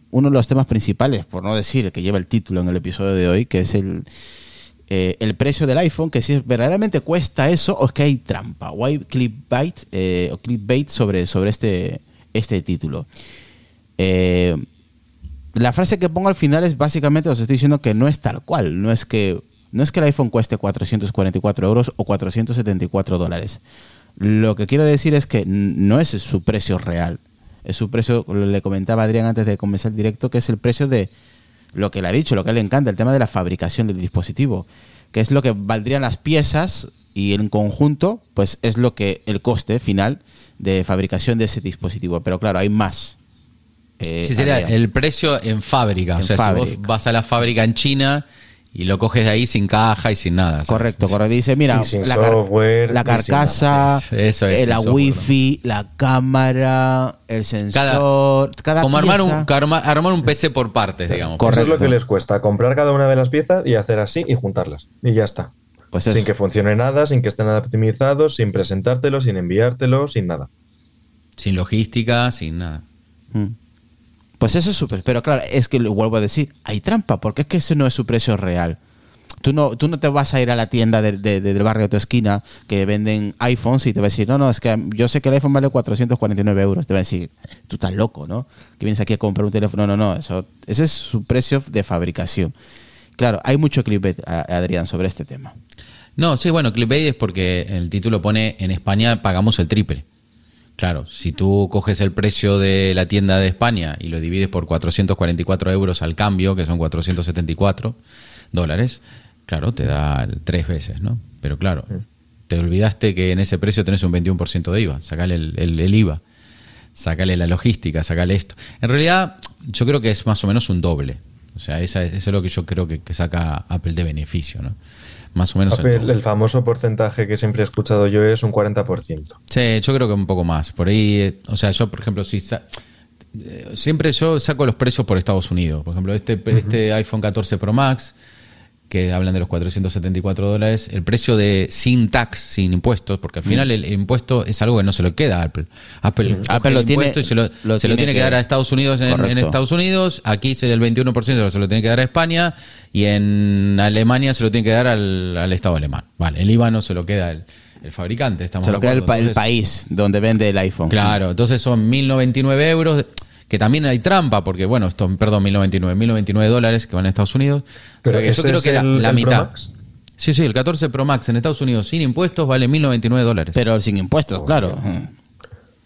uno de los temas principales, por no decir que lleva el título en el episodio de hoy, que es el, eh, el precio del iPhone, que si verdaderamente cuesta eso o es que hay trampa, o hay clickbait, eh, o clickbait sobre, sobre este, este título. la frase que pongo al final es básicamente, os estoy diciendo que no es tal cual, no es que, no es que el iPhone cueste 444 euros o 474 dólares lo que quiero decir es que no es su precio real. Es su precio, le comentaba Adrián antes de comenzar el directo, que es el precio de lo que le ha dicho, lo que le encanta, el tema de la fabricación del dispositivo, que es lo que valdrían las piezas y en conjunto, pues es lo que el coste final de fabricación de ese dispositivo. Pero claro, hay más. Eh, sí, sería el precio en fábrica. o sea, si vos vas a la fábrica en China y lo coges de ahí sin caja y sin nada. Correcto, correcto. Dice, mira, la, la, carcasa, eso es, la wifi, la cámara, el sensor, cada, Como armar, un, armar un PC por partes, digamos. Correcto. Eso es lo que les cuesta, comprar cada una de las piezas y hacer así y juntarlas. Y ya está. Pues sin que funcione nada, sin que esté nada optimizado, sin presentártelo, sin enviártelo, sin nada. Sin logística, sin nada. Mm. Pues eso es súper. Pero claro, es que lo vuelvo a decir, hay trampa, porque es que ese no es su precio real. Tú no, tú no te vas a ir a la tienda del barrio de tu esquina que venden iPhones y te va a decir, no, no, es que yo sé que el iPhone vale 449 euros. Te va a decir, tú estás loco, ¿no? Que vienes aquí a comprar un teléfono. No, no, eso, ese es su precio de fabricación. Claro, hay mucho clipbait, Adrián, sobre este tema. No, sí, bueno, clipbait es porque el título pone en España pagamos el triple. Claro, si tú coges el precio de la tienda de España y lo divides por 444 euros al cambio, que son 474 dólares, claro, te da tres veces, ¿no? Pero claro, te olvidaste que en ese precio tenés un 21% de IVA, sacale el, IVA, sacale la logística, sacale esto. En realidad, yo creo que es más o menos un doble. O sea, esa, eso es lo que yo creo que, que saca Apple de beneficio, ¿no? Más o menos. El, el famoso porcentaje que siempre he escuchado yo es un 40%. Sí, yo creo que un poco más. Por ahí, eh, o sea, yo, por ejemplo, si sa- eh, siempre yo saco los precios por Estados Unidos. Por ejemplo, este, este iPhone 14 Pro Max, que hablan de los 474 dólares, el precio de sin tax, sin impuestos, porque al final el, impuesto es algo que no se lo queda a Apple. Apple, coge Apple lo tiene- y se lo, lo se lo tiene tiene que, dar a Estados Unidos en. Estados Unidos, aquí el 21% se lo tiene que dar a España y en Alemania se lo tiene que dar al, al Estado alemán. Vale, el IVA no se lo queda el, el fabricante, estamos Se lo queda el, pa- el país donde vende el iPhone. Claro, entonces son 1099 euros, que también hay trampa, porque bueno, esto, perdón, 1099, 1099 dólares que van a Estados Unidos. O Pero sea que yo creo es que la, el- la el Pro mitad. Max. Sí, sí, el 14 Pro Max en Estados Unidos sin impuestos vale 1099 dólares. Pero sin impuestos, claro.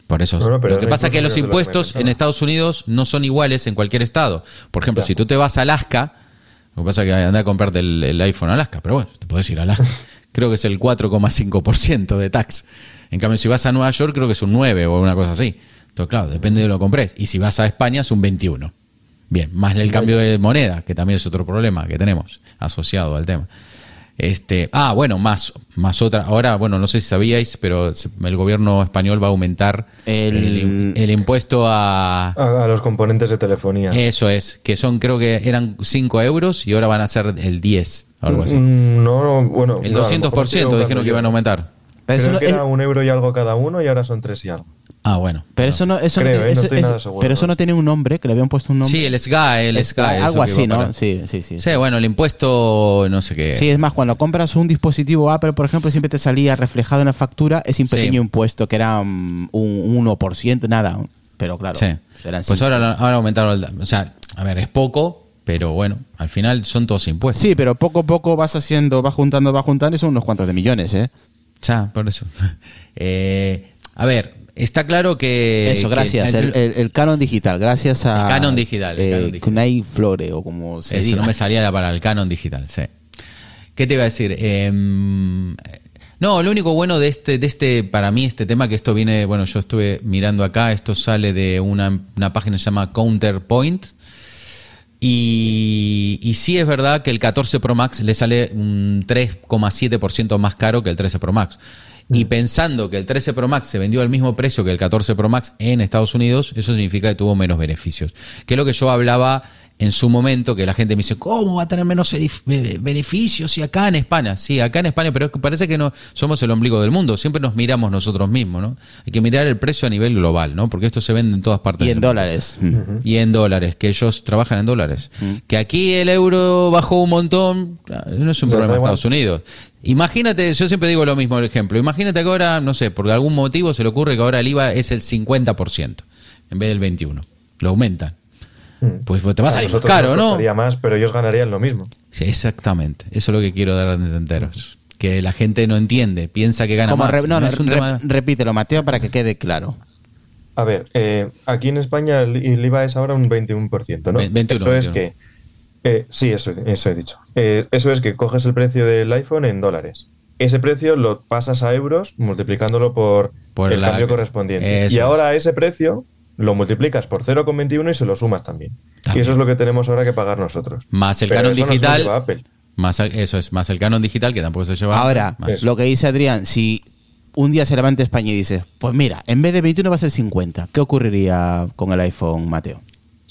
Por eso. No, no, pero lo que pasa es que los impuestos en Estados Unidos no son iguales en cualquier estado. Por ejemplo, si tú te vas a Alaska, lo que pasa es que anda a comprarte el, el iPhone a Alaska, pero bueno, te puedes ir a Alaska. creo que es el 4,5% de tax. En cambio, si vas a Nueva York, creo que es un 9 o una cosa así. Entonces, claro, depende de lo que compres. Y si vas a España, es un 21. Bien, más el cambio de moneda, que también es otro problema que tenemos asociado al tema. Este, ah, bueno, más, más otra. Ahora, bueno, no sé si sabíais, pero el gobierno español va a aumentar el, El- el impuesto a. A, a los componentes de telefonía. Eso es, que son, creo que eran 5 euros y ahora van a ser el 10, algo así. Mm, No, no, bueno. El no, a lo mejor 200% estoy dijeron que iban a aumentar. Pero Creo no- que era un euro y algo cada uno y ahora son tres y algo. Ah, bueno. pero eso no, eso no Creo, tiene, eh, no eso- estoy eso- nada seguro, pero eso ¿no? tiene un nombre, que le habían puesto un nombre. Sí, el SGA, el SGA. eso Algo que así, iba ¿no? para- Sí, sí, sí. Sí, bueno, el impuesto, no sé qué. Sí, es más, cuando compras un dispositivo Apple, por ejemplo, siempre te salía reflejado en la factura ese Sí. pequeño impuesto que era mm, un 1%, nada. Pero claro, Sí. Pues cinco. ahora, lo- ahora aumentaron el. O sea, a ver, es poco, pero bueno, al final son todos impuestos. Sí, pero poco a poco vas haciendo, vas juntando, vas juntando y son unos cuantos de millones, ¿eh? Ya, por eso. Eh, a ver, está claro que. Eso, gracias. el- El, el- el Canon digital, gracias a. El Canon digital, el eh, Canon digital. Kunai Flore, o como se Eso diga. no me salía la para el canon digital, sí. ¿Qué te iba a decir? Em, no, lo único bueno de este, de este, para mí, este tema, que esto viene, bueno, yo estuve mirando acá, esto sale de una, una página que se llama Counterpoint. Y, y sí es verdad que el 14 Pro Max le sale un 3,7% más caro que el 13 Pro Max. Y pensando que el 13 Pro Max se vendió al mismo precio que el 14 Pro Max en Estados Unidos, eso significa que tuvo menos beneficios. Que es lo que yo hablaba en su momento, que la gente me dice, ¿cómo va a tener menos beneficios si acá en España? Sí, acá en España, pero es que parece que no somos el ombligo del mundo, siempre nos miramos nosotros mismos, ¿no? Hay que mirar el precio a nivel global, ¿no? Porque esto se vende en todas partes Y en dólares. Mm. y en dólares, que ellos trabajan en dólares. Que aquí el euro bajó un montón, no es un problema de. Estados Unidos. Imagínate, yo siempre digo lo mismo, el ejemplo. Imagínate que ahora, no sé, por algún motivo se le ocurre que ahora el IVA es el 50% en vez del 21%. Lo aumentan. Pues, pues te va a salir caro, nos ¿no? costaría más, pero ellos ganarían lo mismo. Sí, exactamente. Eso es lo que quiero dar a entenderos. Que la gente no entiende, piensa que gana Como más. re- no, no, es un re- tema- repítelo, Mateo, para que quede claro. A ver, eh, aquí en España el, el IVA es ahora un 21%, ¿no? Ve- 21, eso es 21. que. eh, sí, eso, eso he dicho. Eh, eso es que coges el precio del iPhone en dólares. Ese precio lo pasas a euros multiplicándolo por, Por el la- cambio correspondiente. eso y es. ahora ese precio lo multiplicas por 0,21 y se lo sumas también. También. Y eso es lo que tenemos ahora que pagar nosotros. Más el Pero canon eso no se lo digital. lleva Apple. Más, eso es, más el canon digital que tampoco se lleva. Ahora, más. Lo que dice Adrián, si un día se levanta España y dice, pues mira, en vez de 21 va a ser 50, ¿qué ocurriría con el iPhone, Mateo?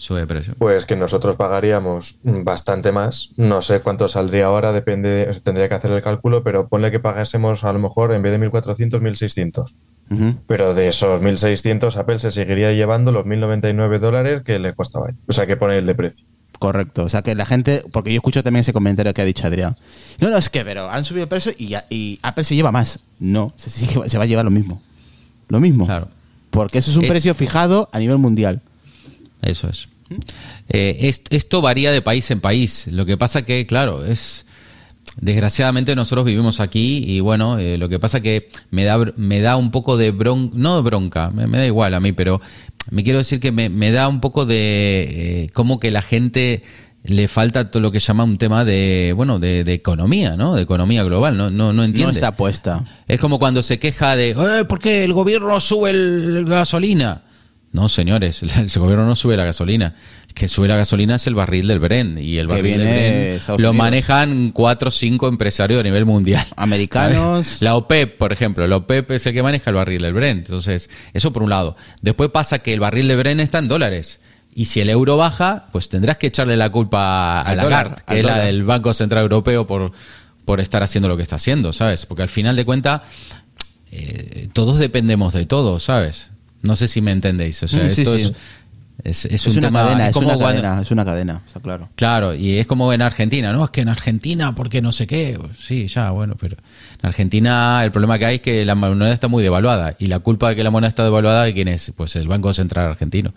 Sube de precio. Pues que nosotros pagaríamos bastante más. No sé cuánto saldría ahora, depende, de- tendría que hacer el cálculo, pero ponle que pagásemos a lo mejor en vez de 1.400, 1.600. Ujú. Pero de esos 1.600 Apple se seguiría llevando los 1.099 dólares que le costaba. O sea, que pone el de precio. Correcto, o sea que la gente, porque yo escucho también ese comentario que ha dicho Adrián. No, no, es que, pero han subido el precio y, Apple se lleva más. No, se, va a llevar lo mismo. Lo mismo. Claro. Porque eso es un Es- precio fijado a nivel mundial. Eso es. Eh, est- esto varía de país en país. Lo que pasa que, claro, es. Desgraciadamente nosotros vivimos aquí y bueno, eh, lo que pasa que me da, me da un poco de bronca, no de bronca, me, me da igual a mí, pero me quiero decir que me, me da un poco de eh, como que la gente le falta todo lo que llama un tema de, bueno, de, de economía, ¿no? De economía global, no, no, no entiende. No está puesta. Es como cuando se queja de, eh, ¿por qué el gobierno sube el, el gasolina? No, señores, el gobierno no sube la gasolina. El que sube la gasolina es el barril del Bren. Y el barril del Bren lo Unidos. manejan cuatro o cinco empresarios a nivel mundial. Americanos. ¿sabes? La OPEP, por ejemplo. La OPEP es el que maneja el barril del Bren. Entonces, eso por un lado. Después pasa que el barril del Bren está en dólares. Y si el euro baja, pues tendrás que echarle la culpa a Al Lagarde, que es la del Banco Central Europeo por, por estar haciendo lo que está haciendo, ¿sabes? Porque al final de cuentas, eh, todos dependemos de todo, ¿sabes? No sé si me entendéis. O sea, Mm, sí, esto sí. es, es, es Es, un una tema. cadena, es como una cuando- cadena, es una cadena, está claro. Claro, y es como en Argentina, ¿no? Es que en Argentina, porque no sé qué. Sí, ya, bueno, pero en Argentina el problema que hay es que la moneda está muy devaluada. Y la culpa de que la moneda está devaluada, ¿de quién es? Pues el Banco Central Argentino.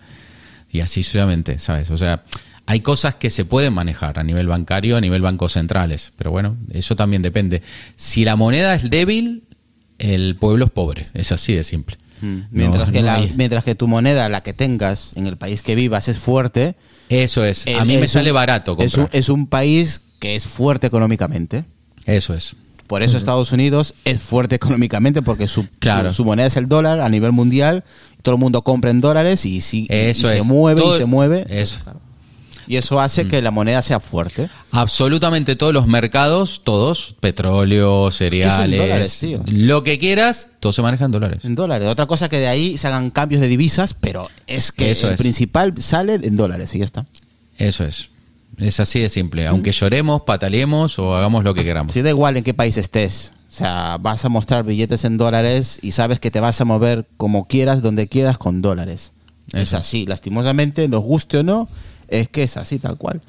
Y así sucesivamente, ¿sabes? O sea, hay cosas que se pueden manejar a nivel bancario, a nivel bancos centrales. Pero bueno, eso también depende. Si la moneda es débil, el pueblo es pobre. Es así de simple. Mm. Mientras, No, que no la, hay- mientras que tu moneda, la que tengas en el país que vivas, es fuerte. Eso es. A mí me sale un- barato Es un, es un país que es fuerte económicamente. Eso es. Por eso Estados Unidos es fuerte económicamente porque su, Claro. su, su moneda es el dólar a nivel mundial. Todo el mundo compra en dólares y, si, y Eso se es. mueve Todo- y se mueve. Eso. Y eso hace Mm. que la moneda sea fuerte. Absolutamente todos los mercados, todos, petróleo, cereales, dólares, lo que quieras, todo se maneja en dólares. En dólares. Otra cosa que de ahí se hagan cambios de divisas, pero es que Eso el es. principal sale en dólares y ya está. Eso es. Es así de simple. Aunque lloremos, pataleemos o hagamos lo que queramos. Si da igual en qué país estés. O sea, vas a mostrar billetes en dólares y sabes que te vas a mover como quieras, donde quieras, con dólares. Es así. Lastimosamente, nos guste o no, es que es así, tal cual.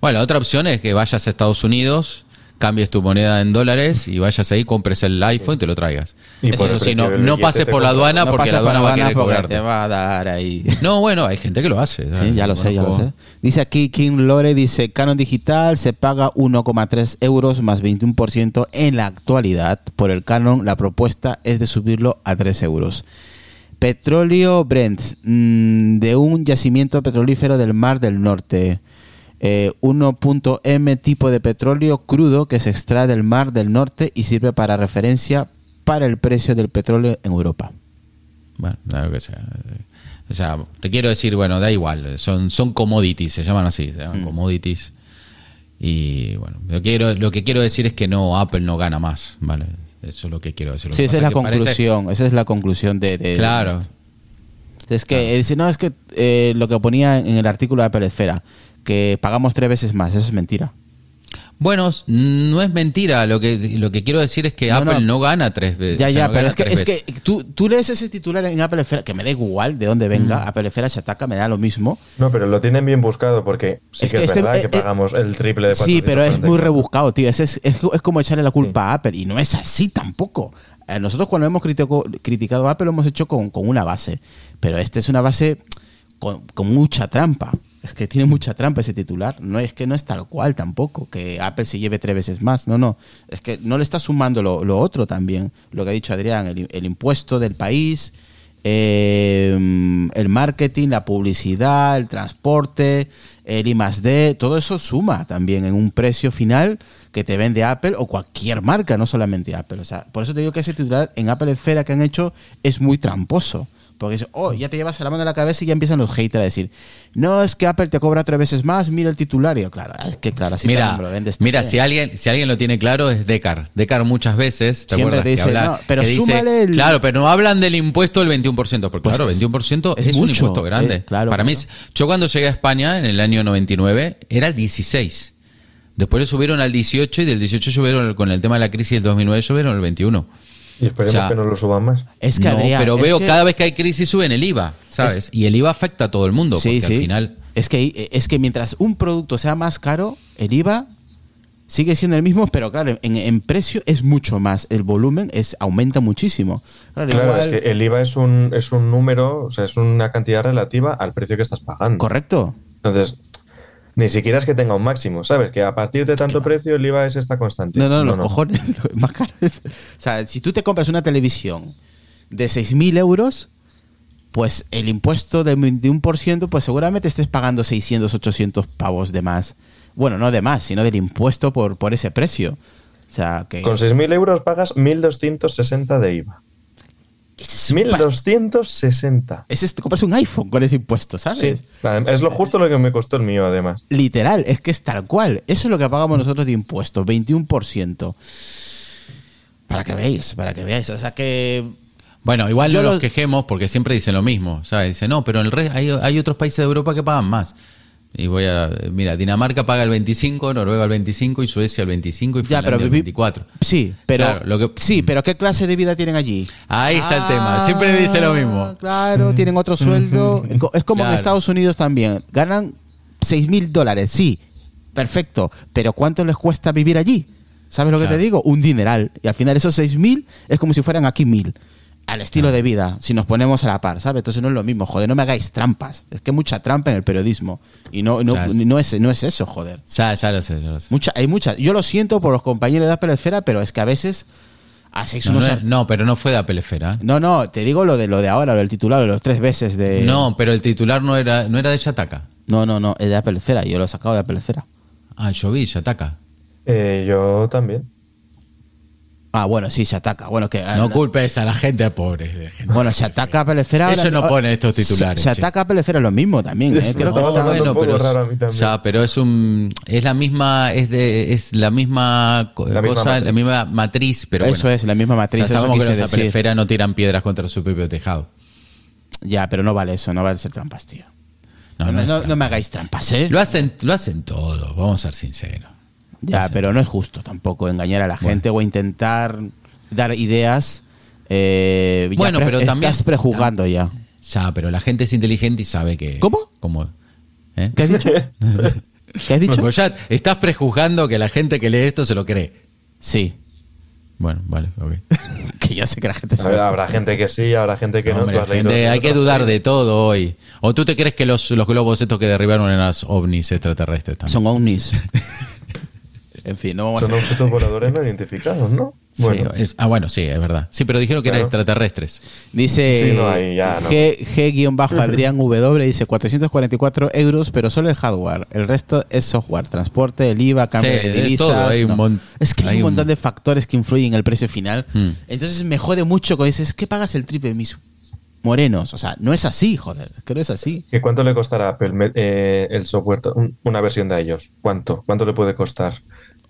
Bueno, la otra opción es que vayas a Estados Unidos, cambies tu moneda en dólares y vayas ahí, compres el iPhone y te lo traigas. Y Eso sí, no, no pases por la aduana no porque la aduana va a querer cobrarte. te va a dar ahí. No, bueno, hay gente que lo hace. Sí, ya lo sé, ya lo sé. Dice aquí King Lore, dice, Canon Digital se paga 1,3 euros más 21% en la actualidad. Por el Canon la propuesta es de subirlo a 3 euros. Petróleo Brent, mm, de un yacimiento petrolífero del Mar del Norte. Eh, 1.m tipo de petróleo crudo que se extrae del Mar del Norte y sirve para referencia para el precio del petróleo en Europa. Bueno, lo que sea. O sea, te quiero decir, bueno, da igual. Son, son commodities, se llaman así, se Mm. llaman commodities. Y bueno, lo que, quiero, lo que quiero decir es que no, Apple no gana más, ¿vale? Eso es lo que quiero decir. Sí, esa es la parece- conclusión, esa es la conclusión de... de- Claro. de. Es que, eh, dice, no, es que eh, lo que ponía en el artículo de Apple Esfera, que pagamos tres veces más, eso es mentira. Bueno, no es mentira. Lo que, lo que quiero decir es que No, Apple no. no, gana tres veces. Ya, o sea, ya, no pero es que, es que tú, tú lees ese titular en Apple Esfera, que me da igual de dónde venga, Mm. Apple Esfera se ataca, me da lo mismo. No, pero lo tienen bien buscado porque sí Es que, que es este- verdad eh, que eh, pagamos el triple de Sí, pero es muy 444. rebuscado, tío. Es, es, es- es como echarle la culpa a Apple y no es así tampoco. Eh, Nosotros cuando hemos critico- criticado a Apple lo hemos hecho con, con una base, pero este es una base con, con mucha trampa. Es que tiene mucha trampa ese titular. No es que no es tal cual tampoco, que Apple se lleve tres veces más. No, no. Es que no le está sumando lo, lo otro también. Lo que ha dicho Adrián, el, impuesto del país, eh, el marketing, la publicidad, el transporte, el I D, todo eso suma también en un precio final que te vende Apple o cualquier marca, no solamente Apple. O sea, por eso te digo que ese titular en Apple Esfera que han hecho es muy tramposo. Porque dice, oh, ya te llevas la mano a la cabeza y ya empiezan los haters a decir, no, es que Apple te cobra tres veces más, mira el titular. Y yo, claro, es que claro, así Mira, lo vendes mira si alguien si alguien lo tiene claro es Decar. Decar muchas veces, ¿te Siempre acuerdas? te dice, que habla- no, pero que dice, súmale el- Claro, pero no hablan del impuesto del 21%, porque Pues claro, es- 21% es, es un mucho, impuesto grande. eh, claro, Para mí, claro. yo cuando llegué a España en el año 99 era el 16. Después le subieron al 18 y del 18 subieron con el tema de la crisis del 2009 subieron al 21. Y esperemos O sea, que no lo suban más. Es que no, Adrián, pero es veo que- cada vez que hay crisis suben el IVA, ¿sabes? y el IVA afecta a todo el mundo, porque al final Es que, es que mientras un producto sea más caro, el IVA sigue siendo el mismo, pero claro, en, en precio es mucho más. El volumen es aumenta muchísimo. Claro, Claro, igual- es que el IVA es un, es un número, o sea, es una cantidad relativa al precio que estás pagando. Correcto. Entonces, ni siquiera es que tenga un máximo, ¿sabes? Que a partir de tanto precio el IVA es esta constante. No, no, los cojones. lo más caro O sea, si tú te compras una televisión de 6.000 euros, pues el impuesto del 21%, pues seguramente estés pagando 600, 800 pavos de más. Bueno, no de más, sino del impuesto por, por ese precio. O sea, que... Con 6.000 euros pagas 1.260 de IVA. Es un pa- 1260. Ese es compras un iPhone con ese impuesto, Sí, ¿sabes? es lo justo lo que me costó el mío, además. Literal, es que es tal cual. Eso es lo que pagamos nosotros de impuestos, 21%. Para que veáis, para que veáis. O sea que. Bueno, igual Yo no lo- nos quejemos porque siempre dicen lo mismo. ¿sabes? Dicen, no, pero en el re- hay, hay otros países de Europa que pagan más. Y voy a. Mira, Dinamarca paga el 25, Noruega el 25 y Suecia el 25 y Ya, Finlandia pero el vivi- 24. Sí, pero. Claro, lo que- Sí, pero ¿qué clase de vida tienen allí? Ahí está el tema. Siempre dice lo mismo. Ah, Claro, tienen otro sueldo. Es como en. Estados Unidos también. Ganan 6 mil dólares, sí. Perfecto. Pero ¿cuánto les cuesta vivir allí? ¿Sabes lo que Claro. te digo? Un dineral. Y al final esos 6 mil es como si fueran aquí mil. Al estilo de vida, si nos ponemos a la par, ¿sabes? Entonces no es lo mismo, joder, no me hagáis trampas. Es que hay mucha trampa en el periodismo. Y no, no, no, es, no es eso, joder. Ya, ya lo sé, ya lo sé. Mucha, hay muchas. Yo lo siento por los compañeros de Apple Esfera, pero es que a veces hacéis No, unos. no, ar- es- no, pero no fue de Apple Esfera. No, no, te digo lo de lo de ahora, lo del titular, lo de los tres veces de. No, pero el titular no era, no era de Yataka. no, no, no, es de Apple Esfera. Yo lo he sacado de Apple Esfera. Ah, yo vi Yataka. Eh, yo también. Ah, bueno, sí, se ataca. Bueno, que. No culpes a la gente pobre. gente. Bueno, se ataca Apple Esfera. Eso no pone estos titulares, Se, che. ataca Apple Esfera es lo mismo también, ¿eh? Creo que No, está- bueno, a también. ya, pero es un es la misma es de es la misma La cosa, matriz. la misma matriz, pero Eso bueno. es, la misma matriz. O sea, eso sabemos que los Esfera no tiran piedras contra su propio tejado. Ya, pero no vale eso, no vale ser trampas, tío. No, No, no no me hagáis trampas, ¿eh? Lo hacen lo hacen todo, vamos a ser sinceros. Ya, pero no es justo tampoco engañar a la gente o intentar dar ideas. eh, ya Bueno, pero también- Estás prejuzgando ya. Ya, pero la gente es inteligente y sabe que ¿Cómo? cómo ¿eh? ¿Qué has dicho? ¿Qué has dicho? Bueno, ya estás prejuzgando que la gente que lee esto se lo cree. Sí. Bueno, vale, ok. Que yo sé que la gente ver, sabe. habrá gente que sí, habrá gente que no. Hombre, ¿Tú has leído gente, hay que dudar de todo hoy. ¿O tú te crees que los, los globos estos que derribaron eran los ovnis extraterrestres también? Son ovnis. en fin, no vamos Son a... objetos voladores no identificados, ¿no? Sí, Bueno, es- ah, bueno, sí, es verdad. Sí, pero dijeron que eran extraterrestres. Dice Sí, no, ya no. G- G-Adrián W dice 444 euros, pero solo el hardware. El resto es software, transporte, el IVA, cambio Sí, de divisas. todo, hay un no. mon- es que hay, hay un un- montón de factores que influyen en el precio final. Hmm. Entonces me jode mucho cuando dices, ¿qué pagas el triple de mis morenos? O sea, no es así, joder. Es que no es así. ¿Y cuánto le costará a Apple eh, el software, una versión de ellos? ¿Cuánto? ¿Cuánto le puede costar?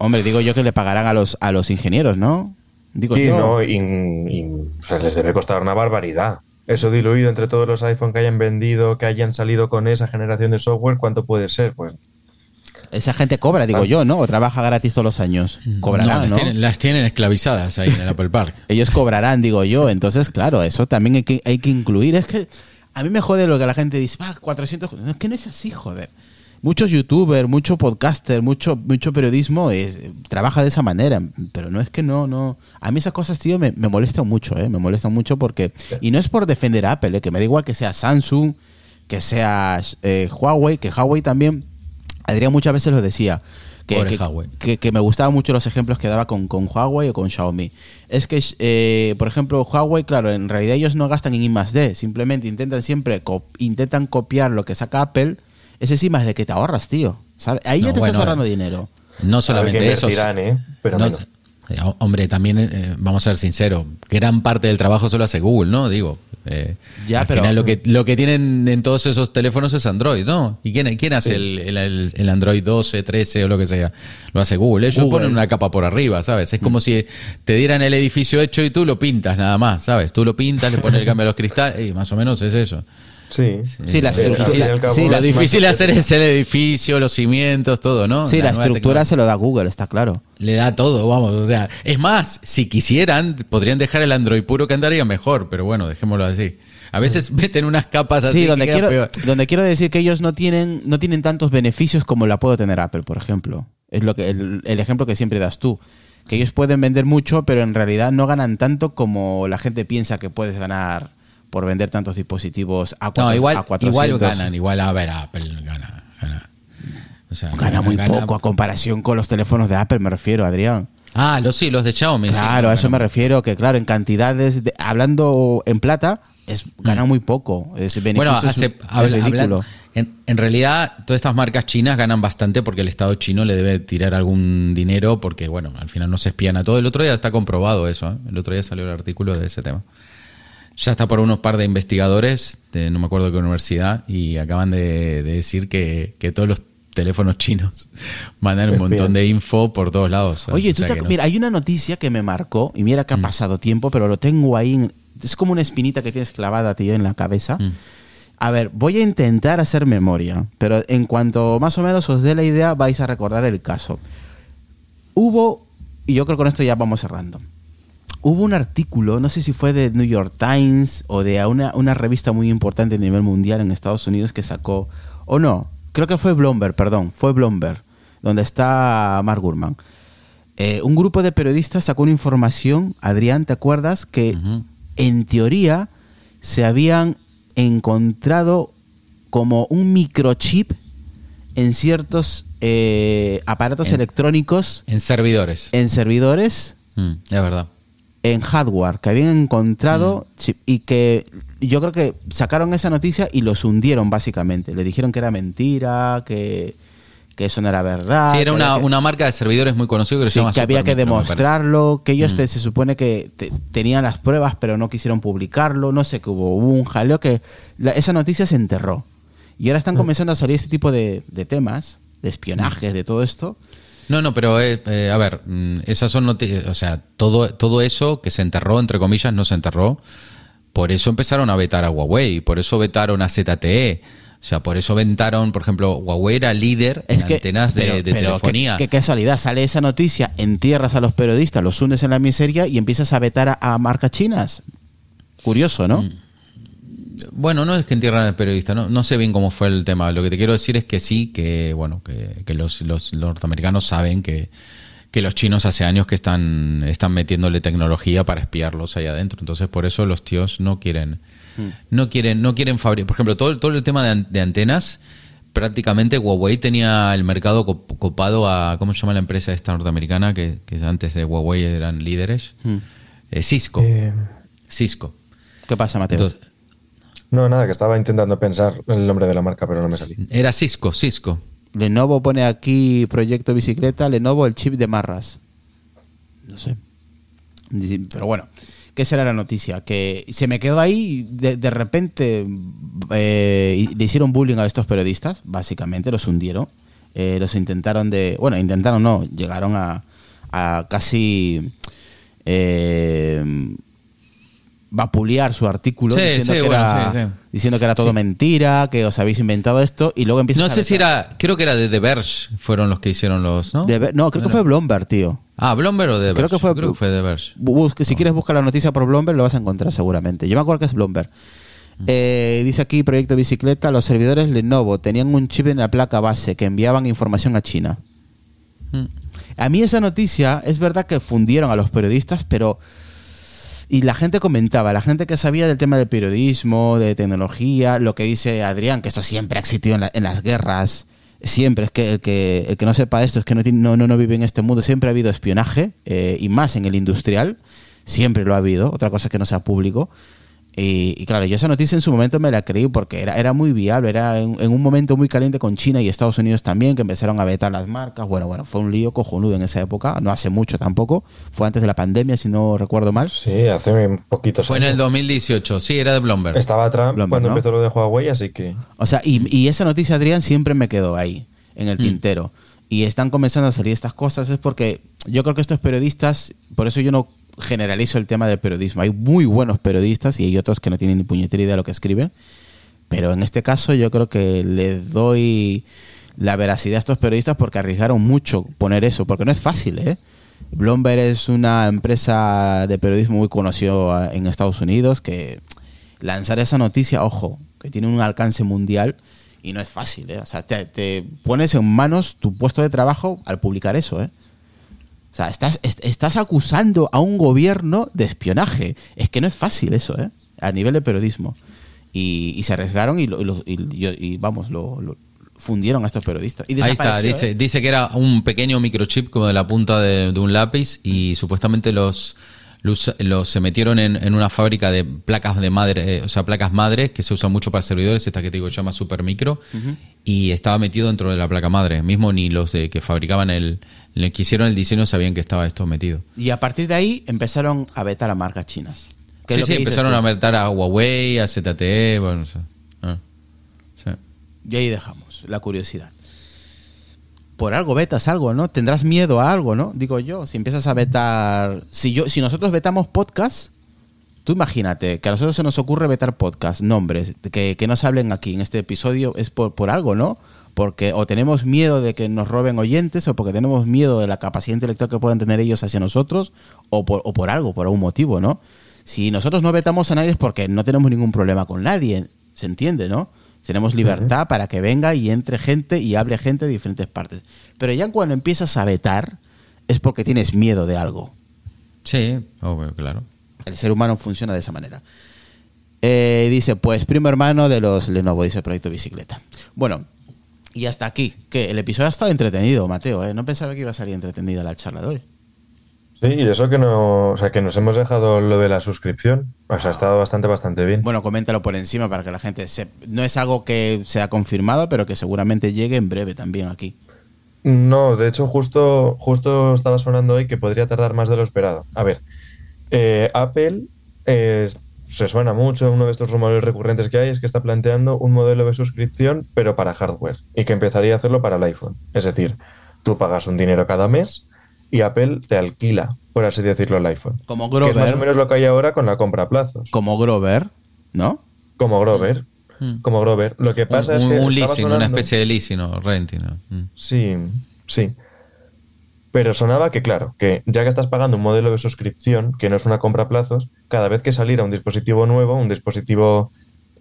Hombre, digo yo que le pagarán a los, a los ingenieros, ¿no? Digo Sí, yo. no, y, y- o sea, les debe costar una barbaridad. Eso diluido entre todos los iPhone que hayan vendido, que hayan salido con esa generación de software, ¿cuánto puede ser? Pues Esa gente cobra, digo yo, ¿no? O trabaja gratis todos los años. Cobrarán, las, ¿no? Tienen, las tienen esclavizadas ahí en el Apple Park. Ellos cobrarán, digo yo. Entonces, claro, eso también hay que, hay que incluir. Es que a mí me jode lo que la gente dice, ah, 400. No, es que no es así, joder. Muchos youtubers, mucho podcaster, mucho, mucho periodismo es, trabaja de esa manera. Pero no es que no, no. A mí esas cosas, tío, me, me molestan mucho, ¿eh? Me molestan mucho porque. Y no es por defender a Apple, ¿eh? que me da igual que sea Samsung, que sea eh, Huawei, que Huawei también. Adrián muchas veces lo decía. Que, que, que- que me gustaban mucho los ejemplos que daba con, con Huawei o con Xiaomi. Es que, eh, por ejemplo, Huawei, claro, en realidad ellos no gastan en I más D, simplemente intentan siempre co- intentan copiar lo que saca Apple. Ese sí más de que te ahorras, tío. ¿sabes? Ahí ya te bueno, estás ahorrando eh, dinero. No solamente eso. ¿eh? Pero no- menos. eh, hombre, también eh, vamos a ser sinceros, gran parte del trabajo solo hace Google, ¿no? Digo, eh, Ya, al pero- final lo que, lo que tienen en todos esos teléfonos es Android, ¿no? ¿Y quién, quién hace el, el- el- el Android 12, 13 o lo que sea? Lo hace Google. Ellos Google. ponen una capa por arriba, ¿sabes? Es como si te dieran el edificio hecho y tú lo pintas nada más, ¿sabes? Tú lo pintas, le pones el cambio a los cristales y más o menos es eso. Sí. Sí, la estructura- difícil- al cabo, sí, lo difícil de hacer es el edificio, los cimientos, todo, ¿no? Sí, la, estructura se lo da Google, está claro. Le da todo, vamos. O sea, es más, si quisieran, podrían dejar el Android puro que andaría mejor, pero bueno, dejémoslo así. A veces meten unas capas así. Sí, donde quiero, peor. donde quiero decir que ellos no tienen, no tienen tantos beneficios como la puede tener Apple, por ejemplo. Es lo que el, el ejemplo que siempre das tú. Que ellos pueden vender mucho, pero en realidad no ganan tanto como la gente piensa que puedes ganar por vender tantos dispositivos a, cuatro, No, igual, a 400. igual ganan, igual a ver, Apple gana. Gana, o sea, Gana muy poco a comparación con los teléfonos de Apple, me refiero, Adrián. Ah, los sí, los de Xiaomi. Claro, a eso me refiero, que claro, en cantidades, de- hablando en plata, es gana muy poco. Es Mm. Bueno, hace, es habla- habla- en, en realidad, todas estas marcas chinas ganan bastante porque el Estado chino le debe tirar algún dinero porque, bueno, al final no se espían a todo. El otro día está comprobado eso, ¿eh? el otro día salió el artículo de ese tema. Ya está por unos par de investigadores, de no me acuerdo qué universidad, y acaban de, decir que, todos los teléfonos chinos mandan un montón de info por todos lados. Oye, tú mira, hay una noticia que me marcó, y mira que ha mm. pasado tiempo, pero lo tengo ahí, es como una espinita que tienes clavada, tío, en la cabeza. Mm. A ver, voy a intentar hacer memoria, pero en cuanto más o menos os dé la idea, vais a recordar el caso. Hubo, y yo creo que con esto ya vamos cerrando hubo un artículo, no sé si fue de New York Times o de una, una, revista muy importante a nivel mundial en Estados Unidos que sacó, o no, creo que fue Bloomberg, perdón, fue Bloomberg, donde está Mark Gurman. Eh, un grupo de periodistas sacó una información, Adrián, ¿te acuerdas? Que en teoría se habían encontrado como un microchip en ciertos eh, aparatos electrónicos. En servidores. En servidores. Mm, es verdad en hardware que habían encontrado mm. y que yo creo que sacaron esa noticia y los hundieron básicamente. Le dijeron que era mentira, que, eso no era verdad. Sí, era una, marca de servidores muy conocida que, sí, que había que demostrarlo, que ellos mm. se supone que tenían las pruebas pero no quisieron publicarlo, no sé qué hubo, hubo un jaleo que esa noticia se enterró. Y ahora están mm. comenzando a salir este tipo de, de temas, de espionaje, de todo esto. No, no, pero eh, eh, a ver, mm, esas son noticias, o sea, todo, todo eso que se enterró, entre comillas, no se enterró. Por eso empezaron a vetar a Huawei, por eso vetaron a ZTE. O sea, por eso vetaron, por ejemplo, Huawei era líder en antenas de, telefonía. Qué, casualidad, sale esa noticia, entierras a los periodistas, los unes en la miseria y empiezas a vetar a, marcas chinas. Curioso, ¿no? Mm. Bueno, no es que entierran al periodista, no, no sé bien cómo fue el tema. Lo que te quiero decir es que sí, que bueno, que, los, norteamericanos saben que, los chinos hace años que están, están metiéndole tecnología para espiarlos ahí adentro. Entonces, por eso los tíos no quieren, hmm. no quieren, no quieren fabricar. Por ejemplo, todo, todo el tema de, antenas, prácticamente Huawei tenía el mercado copado a, ¿cómo se llama la empresa esta norteamericana? Que, antes de Huawei eran líderes. Hmm. Eh, Cisco. Eh. Cisco. ¿Qué pasa, Mateo? No, nada, que estaba intentando pensar el nombre de la marca, pero no me salí. Era Cisco, Cisco. Lenovo pone aquí proyecto bicicleta, Lenovo el chip de marras. No sé. Pero bueno, ¿qué será la noticia? Que se me quedó ahí, de, de repente eh, le hicieron bullying a estos periodistas, básicamente, los hundieron. Eh, los intentaron de. Bueno, intentaron no, llegaron a, a casi. Eh, vapulear su artículo diciendo, que era, diciendo que era todo mentira, que os habéis inventado esto y luego empieza No sé si era, creo que era de The Verge, fueron los que hicieron los, ¿no? no, creo que fue Bloomberg, tío. Ah, Bloomberg o The Verge. Creo que fue, creo que fue The Verge. si quieres buscar la noticia por Bloomberg lo vas a encontrar seguramente. Yo me acuerdo que es Bloomberg. Mm. Eh, dice aquí proyecto bicicleta, los servidores Lenovo tenían un chip en la placa base que enviaban información a China. Mm. A mí esa noticia es verdad que fundieron a los periodistas, pero y la gente comentaba, la gente que sabía del tema del periodismo, de tecnología, lo que dice Adrián, que esto siempre ha existido en, las guerras, siempre es que el, que el que no sepa esto es que no, no, no, vive en este mundo, siempre ha habido espionaje, eh, y más en el industrial, siempre lo ha habido, otra cosa que no sea público. Y, claro, yo esa noticia en su momento me la creí porque era, era muy viable, era en, un momento muy caliente con China y Estados Unidos también, que empezaron a vetar las marcas. Bueno, bueno, fue un lío cojonudo en esa época, no hace mucho tampoco, fue antes de la pandemia, si no recuerdo mal. Sí, hace un poquito. Fue en el 2018, sí, era de Bloomberg. Estaba atrás cuando empezó lo de Huawei, así que... O sea, y, y esa noticia, Adrián, siempre me quedó ahí, en el mm. tintero. Y están comenzando a salir estas cosas, es porque yo creo que estos periodistas, por eso yo no generalizo el tema del periodismo. Hay muy buenos periodistas y hay otros que no tienen ni puñetera idea de lo que escriben. Pero en este caso yo creo que le doy la veracidad a estos periodistas porque arriesgaron mucho poner eso, porque no es fácil, ¿eh? Bloomberg es una empresa de periodismo muy conocida en Estados Unidos que lanzar esa noticia, ojo, que tiene un alcance mundial y no es fácil, ¿eh? O sea, te pones en manos tu puesto de trabajo al publicar eso, ¿eh? O sea, estás, estás acusando a un gobierno de espionaje. Es que no es fácil eso, ¿eh? A nivel de periodismo. Y, se arriesgaron y, y, vamos, lo, fundieron a estos periodistas. Y Ahí está, dice, ¿eh? dice que era un pequeño microchip como de la punta de, un lápiz y supuestamente los, los, se metieron en, una fábrica de placas de madre, eh, o sea, placas madres que se usan mucho para servidores, esta que te digo se llama super micro, y estaba metido dentro de la placa madre. Mismo ni los de que fabricaban el, que hicieron el diseño sabían que estaba esto metido. Y a partir de ahí empezaron a vetar a marcas chinas. ¿Qué es Sí, sí, empezaron tú? a meter a Huawei, a ZTE, bueno, no sé. Ah, sí. Y ahí dejamos la curiosidad. Por algo vetas algo, ¿no? Tendrás miedo a algo, ¿no? Digo yo, si empiezas a vetar... Si, yo, si nosotros vetamos podcast, tú imagínate que a nosotros se nos ocurre vetar podcast, nombres, que, que no se hablen aquí en este episodio, es por, por algo, ¿no? Porque o tenemos miedo de que nos roben oyentes, o porque tenemos miedo de la capacidad intelectual que puedan tener ellos hacia nosotros, o por, o por algo, por algún motivo, ¿no? Si nosotros no vetamos a nadie es porque no tenemos ningún problema con nadie, ¿se entiende, no? Tenemos libertad para que venga y entre gente y hable gente de diferentes partes. Pero ya cuando empiezas a vetar es porque tienes miedo de algo. Sí, claro. El ser humano funciona de esa manera. Eh, dice, pues primo hermano de los Lenovo, dice el proyecto bicicleta. Bueno, y hasta aquí. Que el episodio ha estado entretenido, Mateo. ¿eh? No pensaba que iba a salir entretenida la charla de hoy. Sí, y eso que no, o sea, que nos hemos dejado lo de la suscripción. O sea, ha estado bastante, bastante bien. Bueno, coméntalo por encima para que la gente se... No es algo que sea confirmado, pero que seguramente llegue en breve también aquí. No, de hecho, justo, justo estaba sonando hoy que podría tardar más de lo esperado. A ver, eh, Apple eh, se suena mucho, uno de estos rumores recurrentes que hay es que está planteando un modelo de suscripción, pero para hardware, y que empezaría a hacerlo para el iPhone. Es decir, tú pagas un dinero cada mes y Apple te alquila, por así decirlo, el iPhone. Como Que es más o Grover. menos lo que hay ahora con la compra a plazos. Como Grover, ¿no? Como Grover. Mm. Como Grover. Lo que pasa un, es que. un leasing, una sonando- especie de leasing o renting. ¿no? Mm. Sí, sí. Pero sonaba que, claro, que ya que estás pagando un modelo de suscripción, que no es una compra a plazos, cada vez que saliera un dispositivo nuevo, un dispositivo,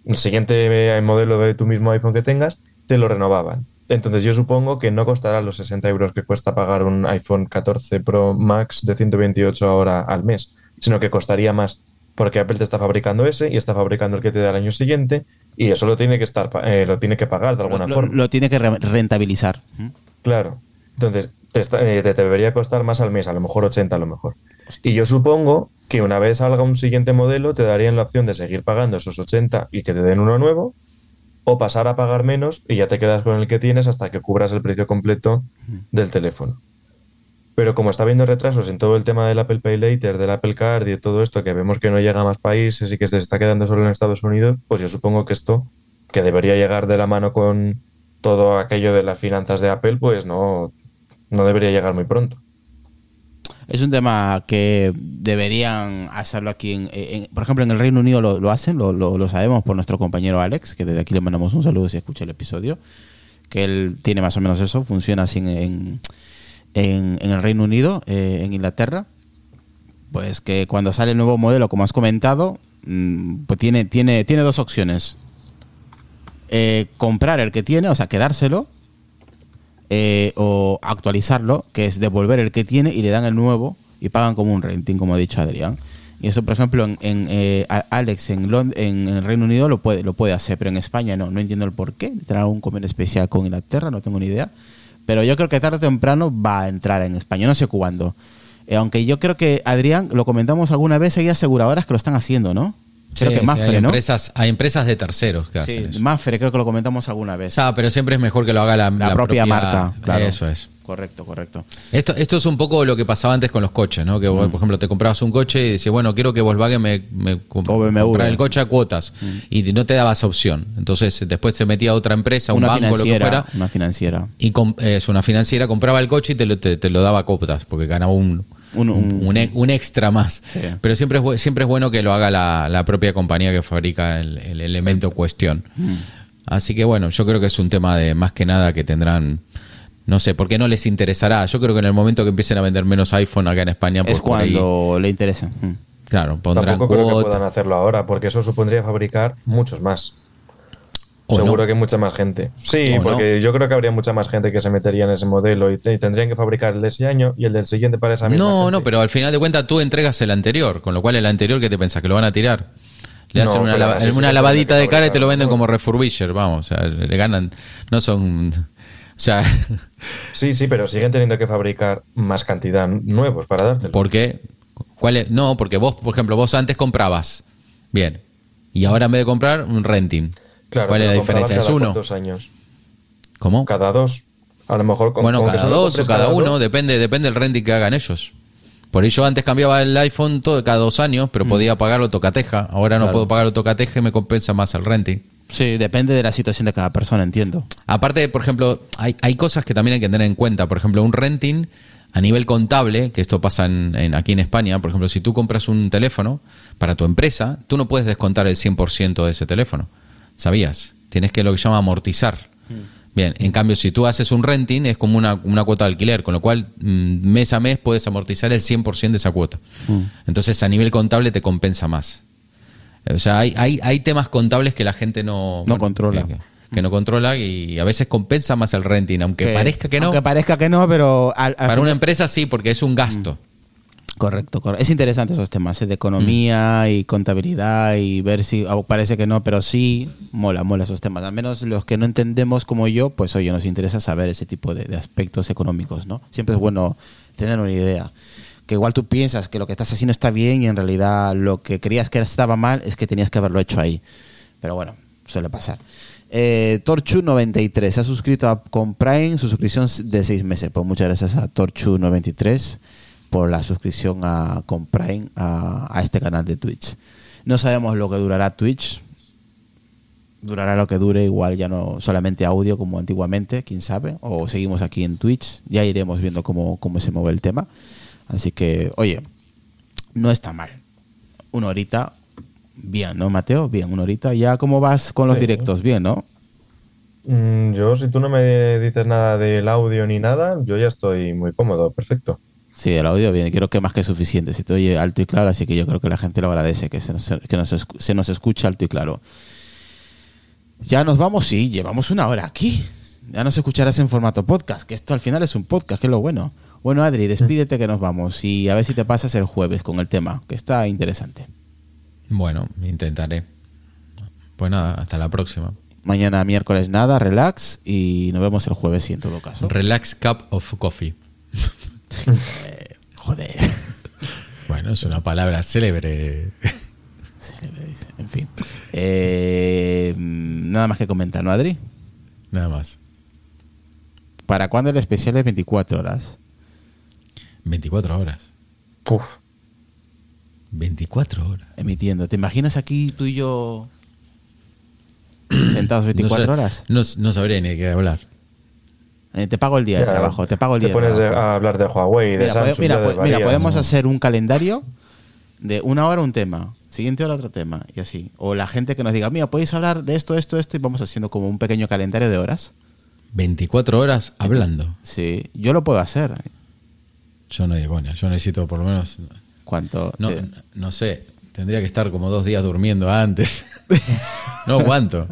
el siguiente modelo de tu mismo iPhone que tengas, te lo renovaban. Entonces yo supongo que no costará los 60 euros que cuesta pagar un iPhone 14 Pro Max de 128 ahora al mes, sino que costaría más porque Apple te está fabricando ese y está fabricando el que te da el año siguiente y eso lo tiene que estar eh, lo tiene que pagar de alguna Lo, forma. lo tiene que re- rentabilizar. Claro. Entonces, te, está- eh, te debería costar más al mes, a lo mejor 80 a lo mejor. Y yo supongo que una vez salga un siguiente modelo, te darían la opción de seguir pagando esos 80 y que te den uno nuevo, o pasar a pagar menos y ya te quedas con el que tienes hasta que cubras el precio completo del teléfono. Pero como está habiendo retrasos en todo el tema del Apple Pay Later, del Apple Card y de todo esto, que vemos que no llega a más países y que se está quedando solo en Estados Unidos, pues yo supongo que esto, que debería llegar de la mano con todo aquello de las finanzas de Apple, pues no, no debería llegar muy pronto. Es un tema que deberían hacerlo aquí. En, por ejemplo, en el Reino Unido lo, hacen, lo, sabemos por nuestro compañero Alex, que desde aquí le mandamos un saludo si escucha el episodio, que él tiene más o menos eso, funciona así en- en el Reino Unido, eh, en Inglaterra. Pues que cuando sale el nuevo modelo, como has comentado, mm, pues tiene, tiene, tiene dos opciones. Eh, comprar el que tiene, o sea, quedárselo, eh, o actualizarlo, que es devolver el que tiene y le dan el nuevo y pagan como un renting, como ha dicho Adrián. Y eso, por ejemplo, en, en, eh, Alex en, en el Reino Unido lo puede, lo puede hacer, pero en España no. No entiendo el por qué. ¿Tendrá algún convenio especial con Inglaterra? No tengo ni idea. Pero yo creo que tarde o temprano va a entrar en España. No sé cuándo. Eh, aunque yo creo que, Adrián, lo comentamos alguna vez, hay aseguradoras que lo están haciendo, ¿no? Creo Sí, que sí, Mafre, hay ¿no? Empresas, hay empresas de terceros que Sí, hacen eso. Mafre, creo que lo comentamos alguna vez. sea, pero siempre es mejor que lo haga la, la, propia, marca, claro. Eso es. Correcto, correcto. Esto, esto es un poco lo que pasaba antes con los coches, ¿no? Que vos, Mm. por ejemplo, te comprabas un coche y decías, bueno, quiero que Volkswagen me, me com- O BMW. comprar el coche a cuotas. Mm. Y no te dabas opción. Entonces, después se metía otra empresa, un banco, lo que fuera. una financiera. Y es una financiera, compraba el coche y te lo, te, te lo daba a cuotas, porque ganaba un, Un- un- un e- un extra más. Sí. Pero siempre es, siempre es bueno que lo haga la, la propia compañía que fabrica el, el elemento en cuestión. Mm. Así que bueno, yo creo que es un tema de más que nada que tendrán, no sé, ¿por qué no les interesará? Yo creo que en el momento que empiecen a vender menos iPhone acá en España, pues es ahí, cuando le interesa. Mm. claro, pondrán Tampoco creo que puedan hacerlo ahora, porque eso supondría fabricar muchos más. O Seguro no. que mucha más gente. Sí, O porque yo creo que habría mucha más gente que se metería en ese modelo y, te- y tendrían que fabricar el de ese año y el del siguiente para esa misma No, gente. no, pero al final de cuentas tú entregas el anterior, con lo cual el anterior, ¿qué te pensás? ¿Que lo van a tirar? Le No, hacen una, lava- sí una que lavadita de que cara y te lo venden como refurbisher, vamos, o sea, le ganan, no son, o sea, Sí, sí, pero siguen teniendo que fabricar más cantidad nuevos para dártelo. ¿por qué? ¿Cuál es? No, porque vos, por ejemplo, vos antes comprabas, bien, y ahora en vez de comprar, un renting. Claro, ¿Cuál es la diferencia? Es cada uno. cuántos años. ¿Cómo? Cada dos. A lo mejor con Bueno, con cada dos o cada uno, dos, depende, depende del renting que hagan ellos. Por ello antes cambiaba el iPhone todo cada dos años, pero podía pagarlo tocateja. Ahora no puedo pagarlo tocateja y me compensa más el renting. Sí, depende de la situación de cada persona, entiendo. Aparte, por ejemplo, hay, hay cosas que también hay que tener en cuenta. Por ejemplo, un renting a nivel contable, que esto pasa en, en- aquí en España, por ejemplo, si tú compras un teléfono para tu empresa, tú no puedes descontar el 100% de ese teléfono. ¿Sabías? Tienes que lo que se llama amortizar. Bien, en cambio, si tú haces un renting, es como una, una cuota de alquiler, con lo cual mm, mes a mes puedes amortizar el 100% de esa cuota. Entonces, a nivel contable te compensa más. O sea, hay, hay, hay temas contables que la gente no, No controla. Que, que no controla y a veces compensa más el renting, aunque parezca que no. Aunque parezca que no, pero... al- al para una empresa sí, porque es un gasto. Correcto, correcto. Es interesante esos temas ¿eh? de economía Mm. y contabilidad y ver si oh, parece que no, pero sí mola, mola esos temas. Al menos los que no entendemos como yo, pues oye, nos interesa saber ese tipo de, de aspectos económicos, ¿no? Siempre es bueno tener una idea. Que igual tú piensas que lo que estás haciendo está bien y en realidad lo que creías que estaba mal es que tenías que haberlo hecho ahí. Pero bueno, suele pasar. Eh, Torchu93 se ha suscrito a, con Prime su suscripción de seis meses. Pues muchas gracias a Torchu93 por la suscripción a, con Prime a, a este canal de Twitch. No sabemos lo que durará Twitch. Durará lo que dure, igual ya no solamente audio como antiguamente, quién sabe. O seguimos aquí en Twitch. Ya iremos viendo cómo, cómo se mueve el tema. Así que, oye, no está mal. Una horita, bien, ¿no, Mateo? Bien, una horita. ¿Ya cómo vas con los Sí. directos? Bien, ¿no? Mm, Yo, si tú no me dices nada del audio ni nada, yo ya estoy muy cómodo, perfecto. Sí, el audio bien, creo que más que suficiente. Se te oye alto y claro, así que yo creo que la gente lo agradece, que se nos, que nos se nos escucha alto y claro. Ya nos vamos, sí, llevamos una hora aquí. Ya nos escucharás en formato podcast, que esto al final es un podcast, que es lo bueno. Bueno, Adri, despídete que nos vamos y a ver si te pasas el jueves con el tema, que está interesante. Bueno, intentaré. Pues nada, hasta la próxima. Mañana miércoles nada, relax y nos vemos el jueves sí en todo caso. Relax Cup of Coffee. Joder. Bueno, es una palabra célebre. Dice, En fin. Eh, nada más que comentar, ¿no, Adri? Nada más. ¿Para cuándo el especial de 24 horas? 24 horas. Puf. 24 horas. Emitiendo. ¿Te imaginas aquí tú y yo sentados 24 no sé- horas? No, no sabría ni de qué hablar. Eh, te pago el día de trabajo, te pago el Te día de pones a hablar de Huawei, de Mira, Samsung. mira, mira, podemos ¿no? hacer un calendario de una hora un tema, siguiente hora otro tema y así. O la gente que nos diga, mira, podéis hablar de esto, esto, esto y vamos haciendo como un pequeño calendario de horas. 24 horas hablando. Sí, yo lo puedo hacer. Yo no digo, coña, yo necesito por lo menos. ¿Cuánto? No, te- no sé, tendría que estar como dos días durmiendo antes. no aguanto.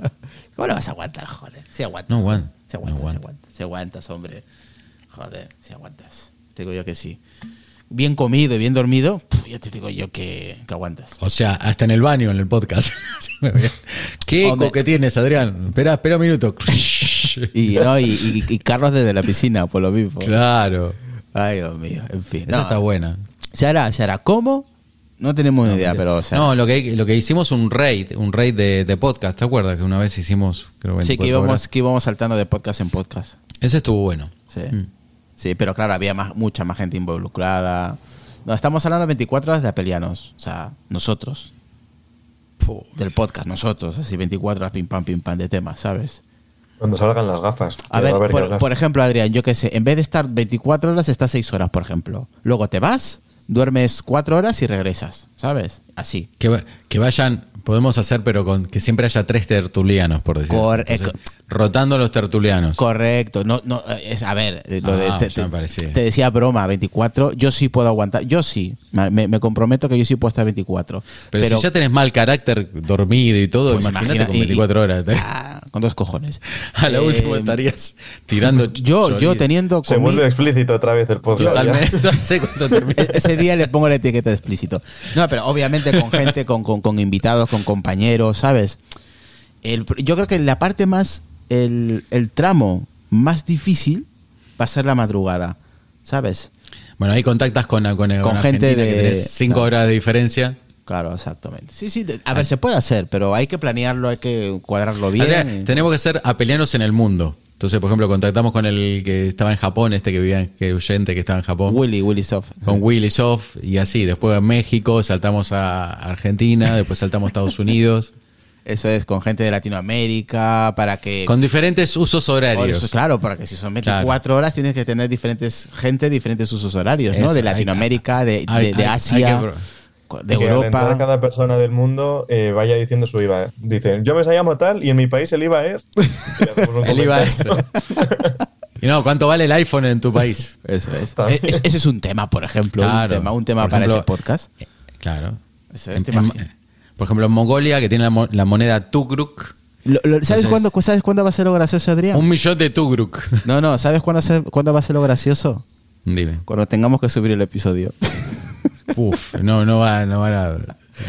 ¿Cómo lo vas a aguantar, joder? Si aguantas. No aguanto, Si aguantas, no si aguanto. aguantas, hombre. Joder, si aguantas. Te digo yo que sí. Bien comido y bien dormido, ya te digo yo que, que aguantas. O sea, hasta en el baño, en el podcast. ¿Qué eco que tienes, Adrián? Espera, espera un minuto. Y, no, y, y- y Carlos desde la piscina, por lo mismo. claro. Ay, Dios mío, en fin. Esa No, está buena. Se hará, se hará. ¿Cómo? No tenemos ni idea, pero o sea, no, lo que, lo que hicimos un raid, un raid de, de podcast, ¿te acuerdas? Que una vez hicimos, creo, sí, que 24 íbamos, horas. que íbamos saltando de podcast en podcast. Ese estuvo bueno. Sí. Mm. Sí, pero claro, había más, mucha más gente involucrada. No, estamos hablando de 24 horas de apelianos. O sea, nosotros. Puh. Del podcast, nosotros. Así 24 horas pim pam, pim pam de temas, ¿sabes? Cuando salgan las gafas. A ver, por, por ejemplo, Adrián, yo qué sé, en vez de estar 24 horas, estás 6 horas, por ejemplo. Luego te vas, duermes 4 horas y regresas, ¿sabes? Así. Que, que vayan, podemos hacer, pero con que siempre haya tres tertulianos, por decirlo así. Rotando los tertulianos. Correcto. No, no, eh, es, a ver, eh, lo de, Ah, te, ya me te- decía broma, 24. Yo sí puedo aguantar. Yo sí. Me, me comprometo que yo sí puedo estar 24. pero, si ya tenés mal carácter, dormido y todo, pues imagínate imagina- con y- 24 horas. Ah, con dos cojones. A la Eh, última estarías tirando. Yo, yo teniendo Se vuelve explícito otra vez el podcast. Totalmente. E- Ese día le pongo la etiqueta de explícito. No, pero obviamente con gente, con, con, con invitados, con compañeros, ¿sabes? El- yo creo que la parte más, el, el tramo más difícil va a ser la madrugada, ¿sabes? Bueno, ahí contactas con, con, Con gente de- que tenés cinco claro. horas de diferencia. Claro, exactamente. Sí, sí, a ver, se puede hacer, pero hay que planearlo, hay que cuadrarlo bien. Tenemos que ser apelianos en el mundo. Entonces, por ejemplo, contactamos con el que estaba en Japón, este que vivía, que oyente que estaba en Japón. Willy, Willy Soft. Con Willy Soft y así. Después a México, saltamos a Argentina, después saltamos a Estados Unidos. Eso es, con gente de Latinoamérica, para que... Con diferentes usos horarios. claro, para que si son 24 horas tienes que tener diferentes gente, diferentes usos horarios, ¿no? de Latinoamérica, de, Asia de Europa. cada persona del mundo eh, vaya diciendo su IVA. Dicen, yo me llamo tal y en mi país el IVA es. el IVA es. y no, ¿cuánto vale el iPhone en tu país? Eso es. E-, ese es un tema, por ejemplo. un tema, para ese podcast. Eh, claro. Por ejemplo, en Mongolia, que tiene la, moneda Tugruk. ¿sabes, cuándo, ¿Sabes cuándo va a ser lo gracioso, Adrián? Un millón de Tugruk. No, no, ¿sabes cuándo, cuándo va a ser lo gracioso? Dime. Cuando tengamos que subir el episodio. Uf, no, no, va, no van a.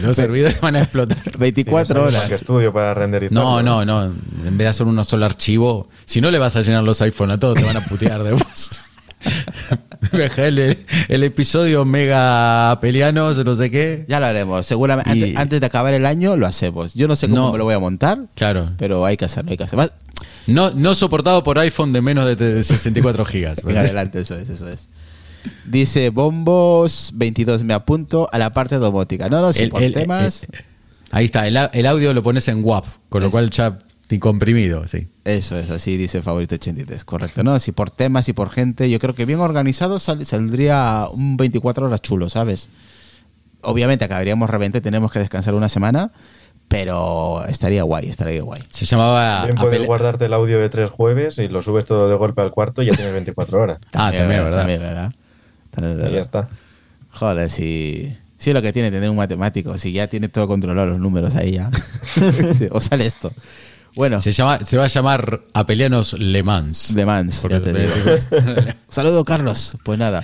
Los servidores van a explotar. 24 horas. Que estudio para renderizar. No, no, no. En vez de hacer uno solo archivo, si no le vas a llenar los iPhone a todos, te van a putear de vos. el, el, episodio mega peleanos, no sé qué. Ya lo haremos. Seguramente antes, de acabar el año lo hacemos. Yo no sé cómo me lo voy a montar. Claro. Pero hay que hacerlo, hay que hacerlo. No, no soportado por iPhone de menos de 64 gigas. Adelante, eso es, eso es. Dice bombos 22, me apunto a la parte domótica. No, no, si por temas. ahí está, el, audio lo pones en WAP, con lo cual ya comprimido, sí. Eso es, así dice Favorito 83, correcto. No, si por temas y por gente, yo creo que bien organizado saldría un 24 horas chulo, ¿sabes? Obviamente acabaríamos repente, tenemos que descansar una semana, pero estaría guay, estaría guay. Se llamaba. También puedes guardarte el audio de tres jueves y lo subes todo de golpe al cuarto y ya tienes 24 horas. ah, también, ¿verdad? También, ¿verdad? Y ya está. Joder, si. Sí, lo que tiene tener un matemático, si ya tiene todo controlado los números ahí ya. o sale esto. Bueno. Se, llama, se va a llamar Apelianos Le Mans. Le Mans, ya te digo. Saludo, Carlos. Pues nada,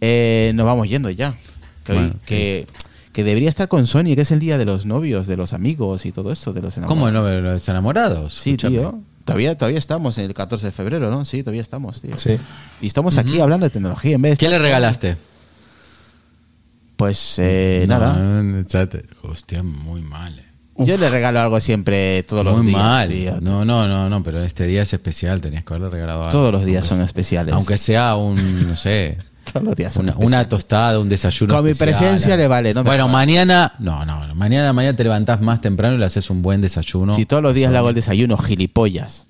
eh, nos vamos yendo ya. Que, que, debería estar con Sony, que es el día de los novios, de los amigos y todo eso, de los enamorados. ¿Cómo no, los enamorados? Sí, tío. Todavía, todavía estamos en el 14 de febrero, ¿no? Sí, todavía estamos, tío. Sí. Y estamos aquí hablando de tecnología en vez de ¿Qué le regalaste? Pues eh, nada. Hostia, muy mal. Eh. Yo le regalo algo siempre, todos los días. Muy mal. no, no, no, no, pero este día es especial, tenías que haberle regalado algo. Todos los días son especiales. Aunque sea un, no sé. todos los días una, una, tostada, un desayuno. Con mi presencia le vale, ¿no? Bueno, mañana, no, no, mañana, mañana te levantás más temprano y le haces un buen desayuno. Si todos los días le hago el desayuno, gilipollas.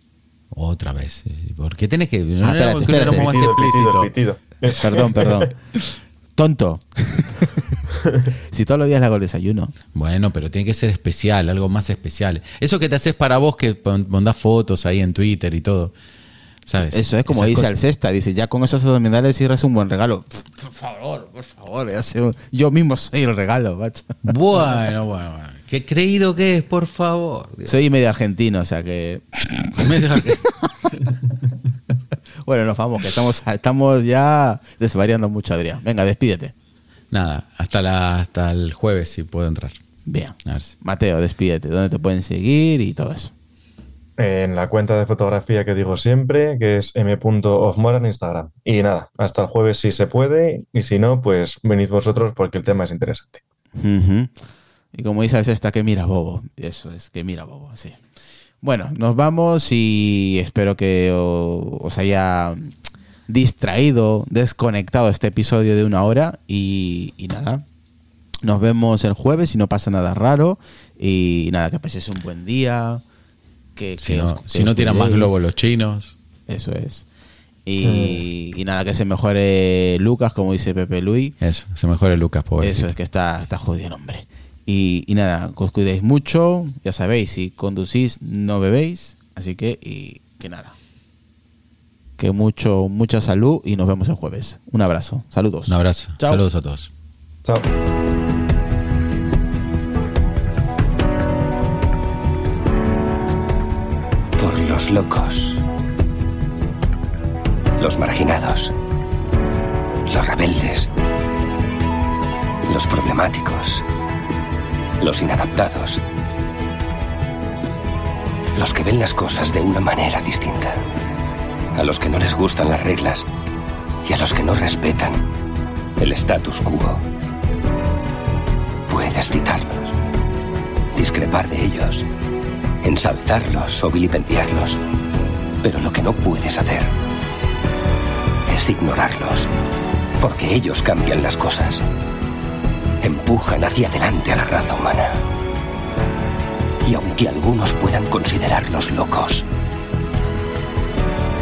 Otra vez. ¿Por qué tenés que.? No, ah, espérate, más explícito. Perdón, perdón. Tonto. si todos los días le hago el desayuno. Bueno, pero tiene que ser especial, algo más especial. Eso que te haces para vos, que mandás fotos ahí en Twitter y todo. ¿Sabes? Eso es como dice al cesta, dice, ya con esos abdominales cierras un buen regalo. Por favor, por favor, yo mismo soy el regalo, macho. Bueno, bueno, bueno. Qué creído que es, por favor. Soy medio argentino, o sea que... medio argentino. Bueno, nos vamos, que estamos, estamos ya desvariando mucho, Adrián. Venga, despídete. Nada, hasta, la, hasta el jueves si puedo entrar. Bien. Mateo, despídete. ¿Dónde te pueden seguir y todo eso? En la cuenta de fotografía que digo siempre, que es m.ofmora en Instagram. Y nada, hasta el jueves si se puede, y si no, pues venid vosotros porque el tema es interesante. Y como dices, esta que mira bobo. Eso es, que mira bobo, sí. Bueno, nos vamos y espero que os haya distraído, desconectado este episodio de una hora y, nada. Nos vemos el jueves si no pasa nada raro y nada, que paséis un buen día. Que, si, no, si no tiran más globos los chinos. Eso es. Y, nada, que se mejore Lucas, como dice Pepe Luis. Eso, se mejore Lucas, por Eso es que está, está jodido, hombre. Y, nada, os cuidéis mucho, ya sabéis, si conducís no bebéis, así que, y que nada. Que mucho, mucha salud y nos vemos el jueves. Un abrazo, saludos. Un abrazo, saludos a todos. Chao. Por los locos, los marginados, los rebeldes, los problemáticos. Los inadaptados, los que ven las cosas de una manera distinta, a los que no les gustan las reglas y a los que no respetan el status quo. Puedes citarlos, discrepar de ellos, ensalzarlos o vilipendiarlos, Pero lo que no puedes hacer es ignorarlos. Porque ellos cambian las cosas. Empujan hacia adelante a la raza humana. Y aunque algunos puedan considerarlos locos,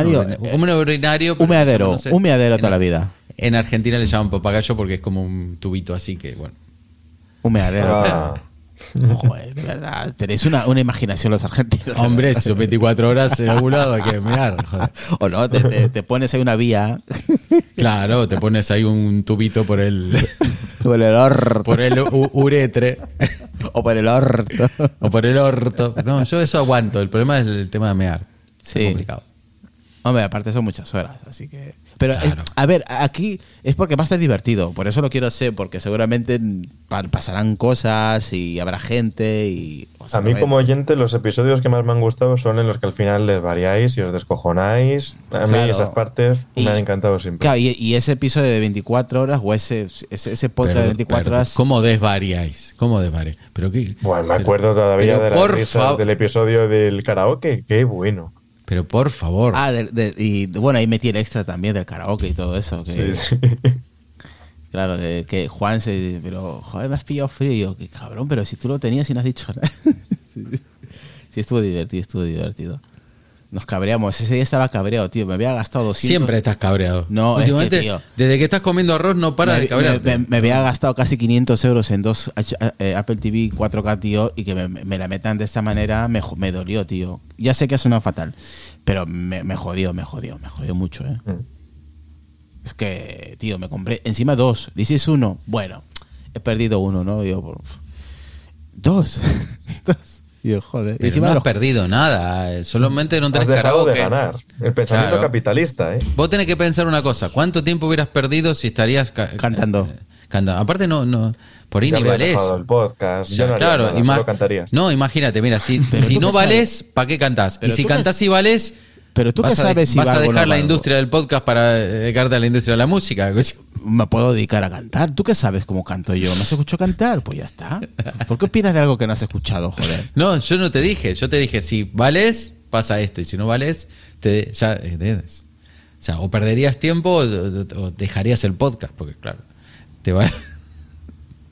Urinario, Un urinario. Humeadero, no sé. humeadero En- toda la vida. En Argentina le llaman papagayo porque es como un tubito así que, bueno. Humeadero. Ah, Joder, de verdad. Tenéis una, una imaginación los argentinos. Hombre, si son 24 horas en algún lado hay que mirar. joder. O no, te, te- te pones ahí una vía Claro, te pones ahí un tubito por el, por el orto. por el uretre O por el orto. o por el orto. No, yo eso aguanto. El problema es el tema de mear. Sí. Es complicado. Hombre, aparte son muchas horas, así que... Pero, es- a ver, aquí es porque va a estar divertido, por eso lo quiero hacer, porque seguramente pa- pasarán cosas y habrá gente y... o sea, a mí como oyente los episodios que más me han gustado son en los que al final les variáis y os descojonáis. A mí Claro. esas partes Y- me han encantado siempre. Claro, y, y ese episodio de 24 horas o ese, ese, ese podcast de Pero- 24 pero, horas... ¿Cómo desvariáis? ¿Cómo desvariáis? Pero qué. Bueno, me pero- acuerdo todavía de las risas del episodio del karaoke. Qué bueno. Pero por favor. Ah, de- de- y bueno, ahí metí el extra también del karaoke y todo eso. Que, Sí, sí. Claro, de que Juan se... Pero, joder, me has pillado frío. Y yo, qué cabrón, pero si tú lo tenías y no has dicho nada. sí, sí, estuvo divertido, estuvo divertido. Nos cabreamos. Ese día estaba cabreado, tío. Me había gastado 200... Siempre estás cabreado. No, es que, Últimamente, tío. desde que estás comiendo arroz no para me, de cabrear. me- me- me había gastado casi 500 euros en dos H- eh, Apple TV 4K, tío, y que me, me la metan de esta manera me, me dolió, tío. Ya sé que ha sonado fatal, pero me, me jodió, me jodió, me jodió mucho, ¿eh? Mm. Es que, tío, me compré encima dos. Dices uno, bueno, he perdido uno, ¿no? Yo, dos. dos. Y yo, joder. Y Pero encima no has los- perdido nada. eh, Solamente no Has tenés dejado de ganar. El pensamiento Claro. capitalista, ¿eh? Vos tenés que pensar una cosa. ¿Cuánto tiempo hubieras perdido si estarías ca- Cantando. eh, cantando? Aparte, no, no. Por ahí Ya ni valés. el podcast. O sea, ya no claro, nada, ima- solo cantarías. No, imagínate, mira, si, si no valés, ¿para qué cantás? Y si cantás y valés, Pero tú qué sabes si vas a dejar la industria del podcast para dedicarte a la industria de la música. me puedo dedicar a cantar. ¿Tú qué sabes cómo canto yo? ¿No has escuchado cantar? Pues ya está. ¿Por qué opinas de algo que no has escuchado, joder? No, yo no te dije. Yo te dije, si vales, pasa esto. Y si no vales, te, ya, eh, te- o sea, o perderías tiempo o, o- o dejarías el podcast. Porque, claro, te va.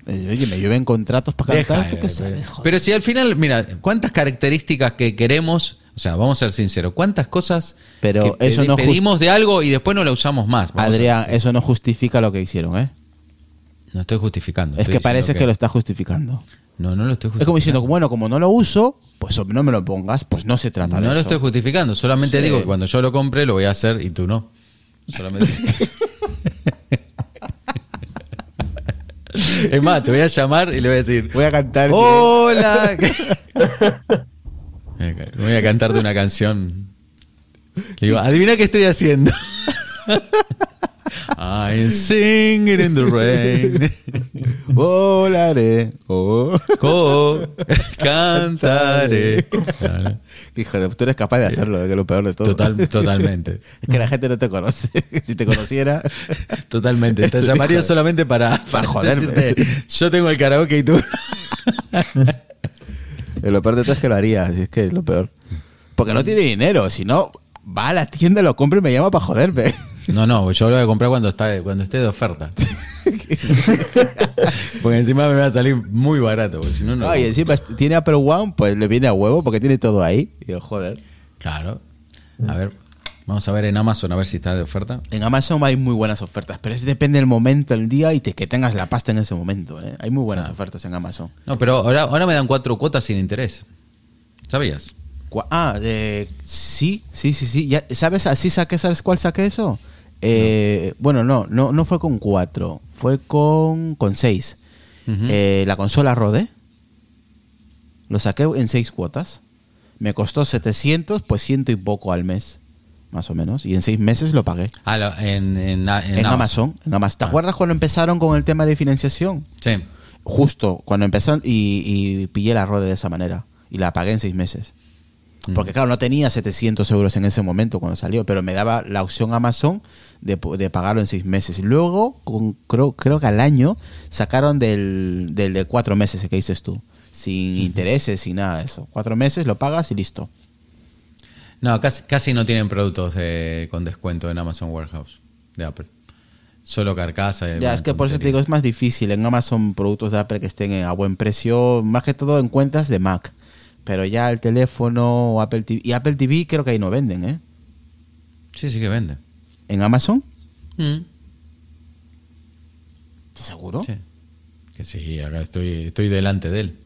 Oye, me llueven contratos para cantar. Deja, ¿Tú qué sabes, pero, joder? pero si al final, mira, ¿cuántas características que queremos? O sea, vamos a ser sinceros, ¿cuántas cosas Pero que eso pedi- no pedimos de algo y después no la usamos más? Vamos Adrián, eso no justifica lo que hicieron, ¿eh? no estoy justificando. Es estoy que parece que lo está justificando. No, no lo estoy justificando. Es como diciendo, bueno, como no lo uso, pues no me lo pongas, pues no se trata No de lo eso. estoy justificando, solamente Sí. digo que cuando yo lo compre lo voy a hacer y tú no. Solamente. es más, te voy a llamar y le voy a decir: Voy a cantar. ¡Hola! voy a cantarte una canción. Le digo: Adivina qué estoy haciendo. I'm singing in the rain. Volaré. Oh. Co cantaré. Hijo de tú eres capaz de hacerlo, que es lo peor de todo. Total, totalmente. Es que la gente no te conoce. si te conociera. Totalmente. Te llamaría de- solamente para, Para joderme. decirte, yo tengo el karaoke y tú. Lo peor de todo es que lo haría, así es que es lo peor. Porque no tiene dinero, si no, va a la tienda, lo compra y me llama para joderme. No, no, yo lo voy a comprar cuando está, cuando esté de oferta. porque encima me va a salir muy barato. si no, no. No, y encima tiene Apple One, pues le viene a huevo porque tiene todo ahí. Y yo, joder. Claro. A ver. Vamos a ver en Amazon a ver si está de oferta. En Amazon hay muy buenas ofertas, pero es depende del momento, el día y te, que tengas la pasta en ese momento. ¿eh? Hay muy buenas ofertas en Amazon. No, pero ahora, ahora me dan cuatro cuotas sin interés. ¿Sabías? Ah, eh, sí, sí, sí, sí. Ya, ¿Sabes? Así saqué, ¿sabes cuál saqué eso? Eh, Bueno, no, no, no fue con cuatro, fue con, con. Eh, la consola Rode, lo saqué en seis cuotas. Me costó 700, pues ciento y poco al mes, más o menos. Y en seis meses lo pagué. Ah, lo- en, en, en En, Amazon. ¿Te Ah. acuerdas cuando empezaron con el tema de financiación? Sí. Justo cuando empezaron y, y pillé la Rode de esa manera. Y la pagué en seis meses. Porque claro, no tenía 700 euros en ese momento cuando salió, pero me daba la opción Amazon de, de pagarlo en seis meses. Y luego, con, creo, creo que al año, sacaron del, del de cuatro meses que dices tú. Sin intereses, sin nada de eso. Cuatro meses, lo pagas y listo. No, casi, casi no tienen productos de- con descuento en Amazon Warehouse de Apple. Solo carcasa. y Ya, es que por eso te digo, es más difícil en Amazon productos de Apple que estén a buen precio, más que todo en cuentas de Mac. Pero ya el teléfono o Apple TV, y Apple TV creo que ahí no venden, ¿eh? Sí, sí que vende. ¿En Amazon? Mm. ¿Seguro? Sí. Que sí, acá estoy, estoy delante de él.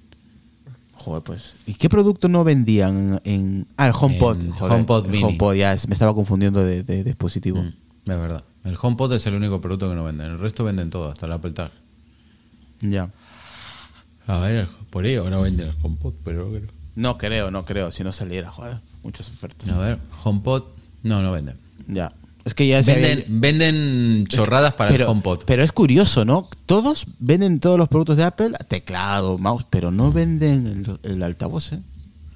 Joder, pues. ¿Y qué producto no vendían en. Ah, el HomePod. En joder, HomePod el Mini. HomePod, ya, me estaba confundiendo de, de dispositivo. Mm, Es verdad. El HomePod es el único producto que no venden. El resto venden todo, hasta el Apple Tag. Ya. A ver, por ahí ahora venden el HomePod, pero creo. No creo, no creo. Si no saliera, joder. Muchas ofertas. A ver, HomePod. No, no venden. Ya. Es que ya se Venden, había- venden chorradas para pero, el HomePod. Pero es curioso, ¿no? Todos venden todos los productos de Apple, teclado, mouse, pero no venden el, el altavoz, ¿eh?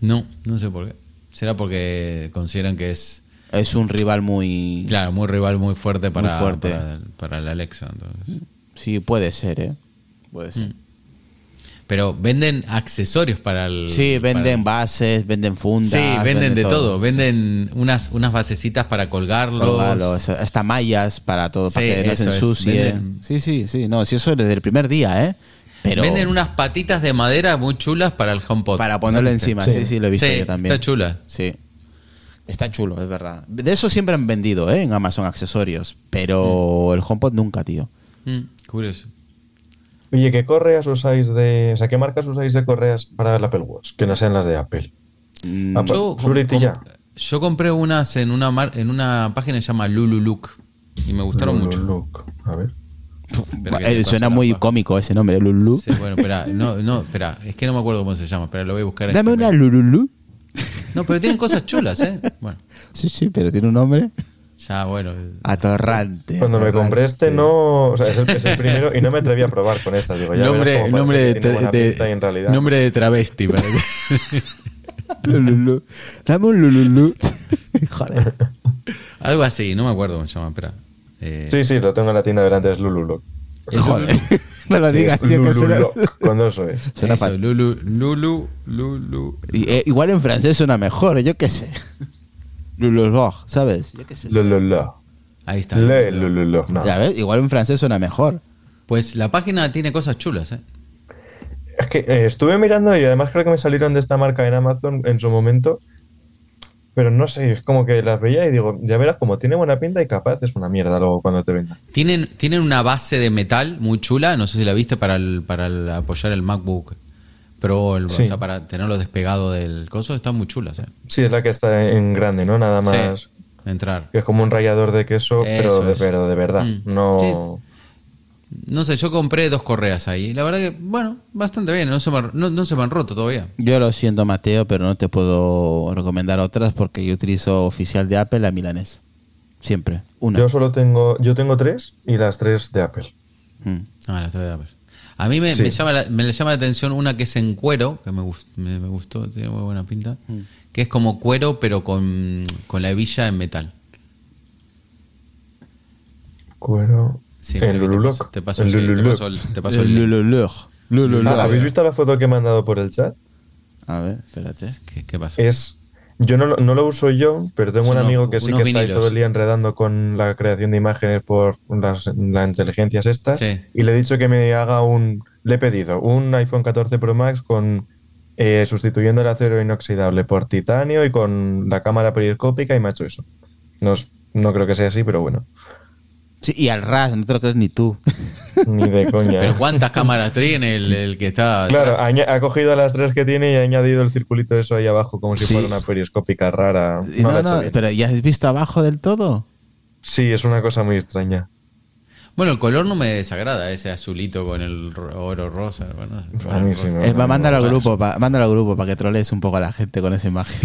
No, no sé por qué. Será porque consideran que es, Es un rival muy. claro, muy rival, muy fuerte para, Muy fuerte. para, para el Alexa. entonces. Sí, puede ser, ¿eh? Puede ser. Pero venden accesorios para el. Sí, venden para- bases, venden fundas. Sí, venden de todo. Venden unas, unas basecitas para colgarlos. Colgarlos, hasta mallas para todo, para que no se ensucie. Sí, sí, sí. No, sí, eso desde el primer día, ¿eh? Pero Venden unas patitas de madera muy chulas para el HomePod. para ponerlo ¿No? encima. Sí, Sí. sí, lo he visto Sí, yo también. está chula. Sí. Está chulo, es verdad. De eso siempre han vendido, ¿eh? En Amazon accesorios. Pero el HomePod nunca, tío. Mm, curioso. Oye, ¿qué correas usáis de. O sea, ¿qué marcas usáis de correas para el Apple Watch? Que no sean las de Apple. Mm, Ah, Yo, com- ya. yo compré unas en una mar- en una página que se llama Lulu Look y me gustaron Lulu mucho. A ver. Eh, suena muy pa- cómico ese nombre, Lulu. Sí, bueno, espera, no, no, espera, es que no me acuerdo cómo se llama, espera, lo voy a buscar. Dame este una. Lululu. No, pero tienen cosas chulas, ¿eh? Bueno, Sí, sí, pero tiene un nombre ya, bueno. atorrante. Cuando me compré este, no. O sea, es el, es el primero y no me atreví a probar con esta. Digo, ya nombre, nombre, de, nombre de travesti. para que- Lululu. Dame un Lululu. Joder. Algo así, no me acuerdo cómo se llama, espera. Eh, Sí, sí, lo tengo en la tienda delante, es Lulu Look. Joder. No lo Sí, digas, es tío, que suena- Con dos es. suena. Lulu, Lulu, Lulu. Y, eh, igual en francés suena mejor, yo qué sé. Lululog, ¿sabes? Yo qué sé. Lulu Ahí está. Le. No. Ya ves, igual en francés suena mejor. Pues la página tiene cosas chulas, ¿eh? Es que eh, estuve mirando y además creo que me salieron de esta marca en Amazon en su momento. Pero no sé, es como que las veía y digo, ya verás, como tiene buena pinta y capaz es una mierda luego cuando te venga. Tienen, tienen una base de metal muy chula, no sé si la viste para, el, para el- apoyar el MacBook Pro, el- Sí. o sea, para tenerlo despegado del coso, están muy chulas, ¿eh? Sí, es la que está en grande, ¿no? Nada más. Sí, entrar. Que es como un rallador de queso, pero de, es. pero de verdad. Mm. No. No sé, yo compré dos correas ahí. La verdad que, bueno, bastante bien, no se me, no, no se me han roto todavía. Yo lo siento, Mateo, pero no te puedo recomendar otras porque yo utilizo oficial de Apple la milanés. Siempre. Una. Yo solo tengo. Yo tengo tres y las tres de Apple. Mm. Ah, las tres de Apple. A mí me, Sí. me llama la, me llama la atención una que es en cuero, que me, gust- me, me gustó, tiene muy buena pinta, Mm. que es como cuero pero con, con la hebilla en metal. Cuero. Sí, el que te paso, El sí, te Lulu paso Look. el, te paso el El link. Lululug. Lululug. Ah, ¿Habéis visto la foto que he mandado por el chat? A ver, espérate. ¿Qué, qué pasa? Es. Yo no, lo- no lo uso yo, pero tengo un amigo que sí que está ahí todo el día enredando con la creación de imágenes por las, las inteligencias estas. Sí. Y le he dicho que me haga un. Le he pedido un iPhone 14 Pro Max con. eh, sustituyendo el acero inoxidable por titanio y con la cámara periscópica y me ha hecho eso. No, no creo que sea así, pero bueno. Sí, y al ras, no te lo crees ni tú. Ni de coña. Pero ¿cuántas cámaras tiene el, el que está Claro, ha cogido las tres que tiene y ha añadido el circulito eso ahí abajo como si Sí. fuera una perioscópica rara. Y No, no, no, pero ¿ya has visto abajo del todo? Sí, es una cosa muy extraña. Bueno, el color no me desagrada, ese azulito con el ro- oro rosa. Bueno, A mí sí rosa. me- Es, va, mándalo al grupo, pa- mándalo al grupo para que trolees un poco a la gente con esa imagen.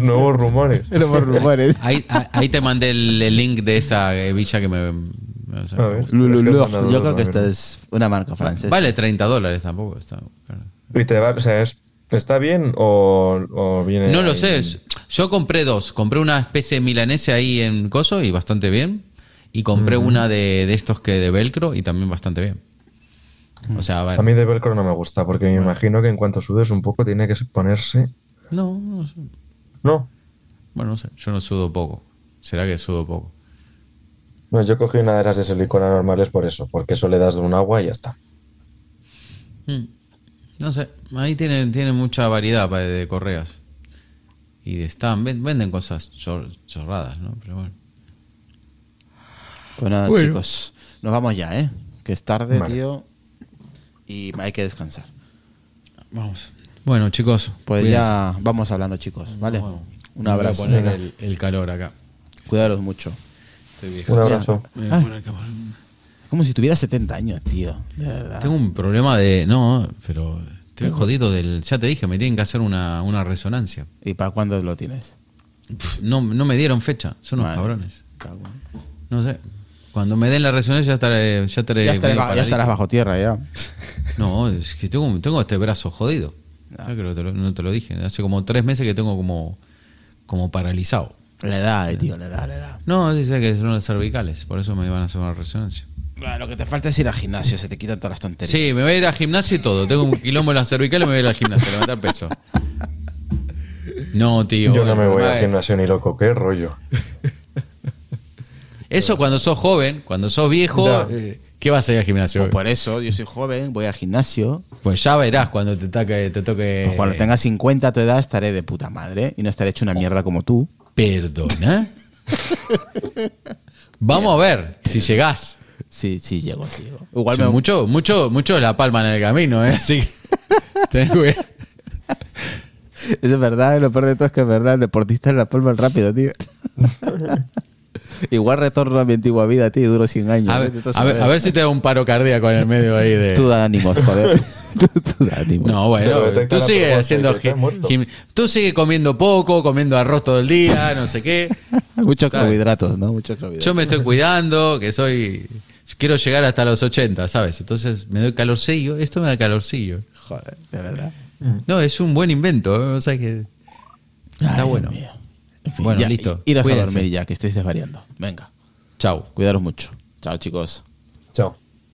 Nuevos rumores. Nuevos rumores. Ahí, ahí- te mandé el, el link de esa eh, villa que me... o sea, me gusta. Yo creo que esta es una marca francesa. Vale 30 dólares tampoco. Está, claro. Y te va- o sea, es- ¿está bien o, o viene.? No lo ahí? sé. Yo compré dos. Compré una especie de milanese ahí en Coso y bastante bien. Y compré una de, de estos que de velcro y también bastante bien. O sea, a mí de velcro no me gusta porque me imagino que en cuanto sudes un poco tiene que ponerse. No, no sé. No, Bueno, no sé. Yo no sudo poco. ¿Será que sudo poco? no, yo cogí una de las de silicona normales por eso, porque eso le das de un agua y ya está. Mm. No sé. Ahí tienen, tienen mucha variedad de correas. Y de están, ven- venden cosas chor- chorradas, ¿no? Pero bueno. Pues nada, Bueno. chicos. Nos vamos ya, ¿eh? Que es tarde, Vale. tío. Y hay que descansar. Vamos. Bueno, chicos. Pues cuídense. ya vamos hablando, chicos. ¿Vale? Bueno, Un me voy a abrazo. poner el, el calor acá. Cuidaros mucho. Estoy viejo. Un abrazo. Me voy a Ay. poner cámara. Es como si tuviera 70 años, tío. De verdad. Tengo un problema de. No, pero estoy jodido del. Ya te dije, me tienen que hacer una, una resonancia. ¿Y para cuándo lo tienes? Pff, no, no me dieron fecha, son unos cabrones. No sé. Cuando me den la resonancia ya estaré. Ya, estaré Ya, estaré estarás bajo tierra, ya. No, es que tengo, tengo este brazo jodido. Ya creo que te lo- no te lo dije. Hace como tres meses que tengo como, como paralizado. Le da, eh, tío, le da, le da. No, dice que son las cervicales, por eso me iban a hacer una resonancia. Lo que te falta es ir al gimnasio, se te quitan todas las tonterías. Sí, me voy a ir al gimnasio y todo. Tengo un quilombo en las cervicales, me voy a ir al gimnasio a levantar peso. No, tío. Yo no me voy al gimnasio ni loco, qué rollo. Eso cuando sos joven, cuando sos viejo, eh, ¿qué vas a ir al gimnasio? Pues por eso, yo soy joven, voy al gimnasio. Pues ya verás cuando te toque. Te toque Pues cuando tenga 50 a tu edad estaré de puta madre y no estaré hecho una mierda como tú. Perdona. Vamos a ver si llegás. Sí, sí, llego, sí llego. Igual me... mucho, mucho, mucho la palma en el camino, ¿eh? Así que. ten cuidado. Es verdad, lo peor de todo es que es verdad, el deportista es la palma rápido, tío. Igual retorno a mi antigua vida, tío, duro 100 años. A ¿eh? ver, a, ver, a ver si te da un paro cardíaco en el medio ahí de. Tú da ánimos, joder. tú, tú da ánimos. No, bueno, tú sigues haciendo Tú sigues comiendo poco, comiendo arroz todo el día, no sé qué. Muchos ¿sabes? carbohidratos, ¿no? Muchos carbohidratos. Yo me estoy cuidando, que soy. Quiero llegar hasta los 80, ¿sabes? Entonces me doy calorcillo. Esto me da calorcillo. Joder, de verdad. No, es un buen invento. ¿eh? O sea que. Está Ay, bueno. En fin, Bueno, ya, listo. Iros a Cuídense. dormir ya, que estéis desvariando. Venga, Chau. cuidaros mucho. Chao, chicos. Chao.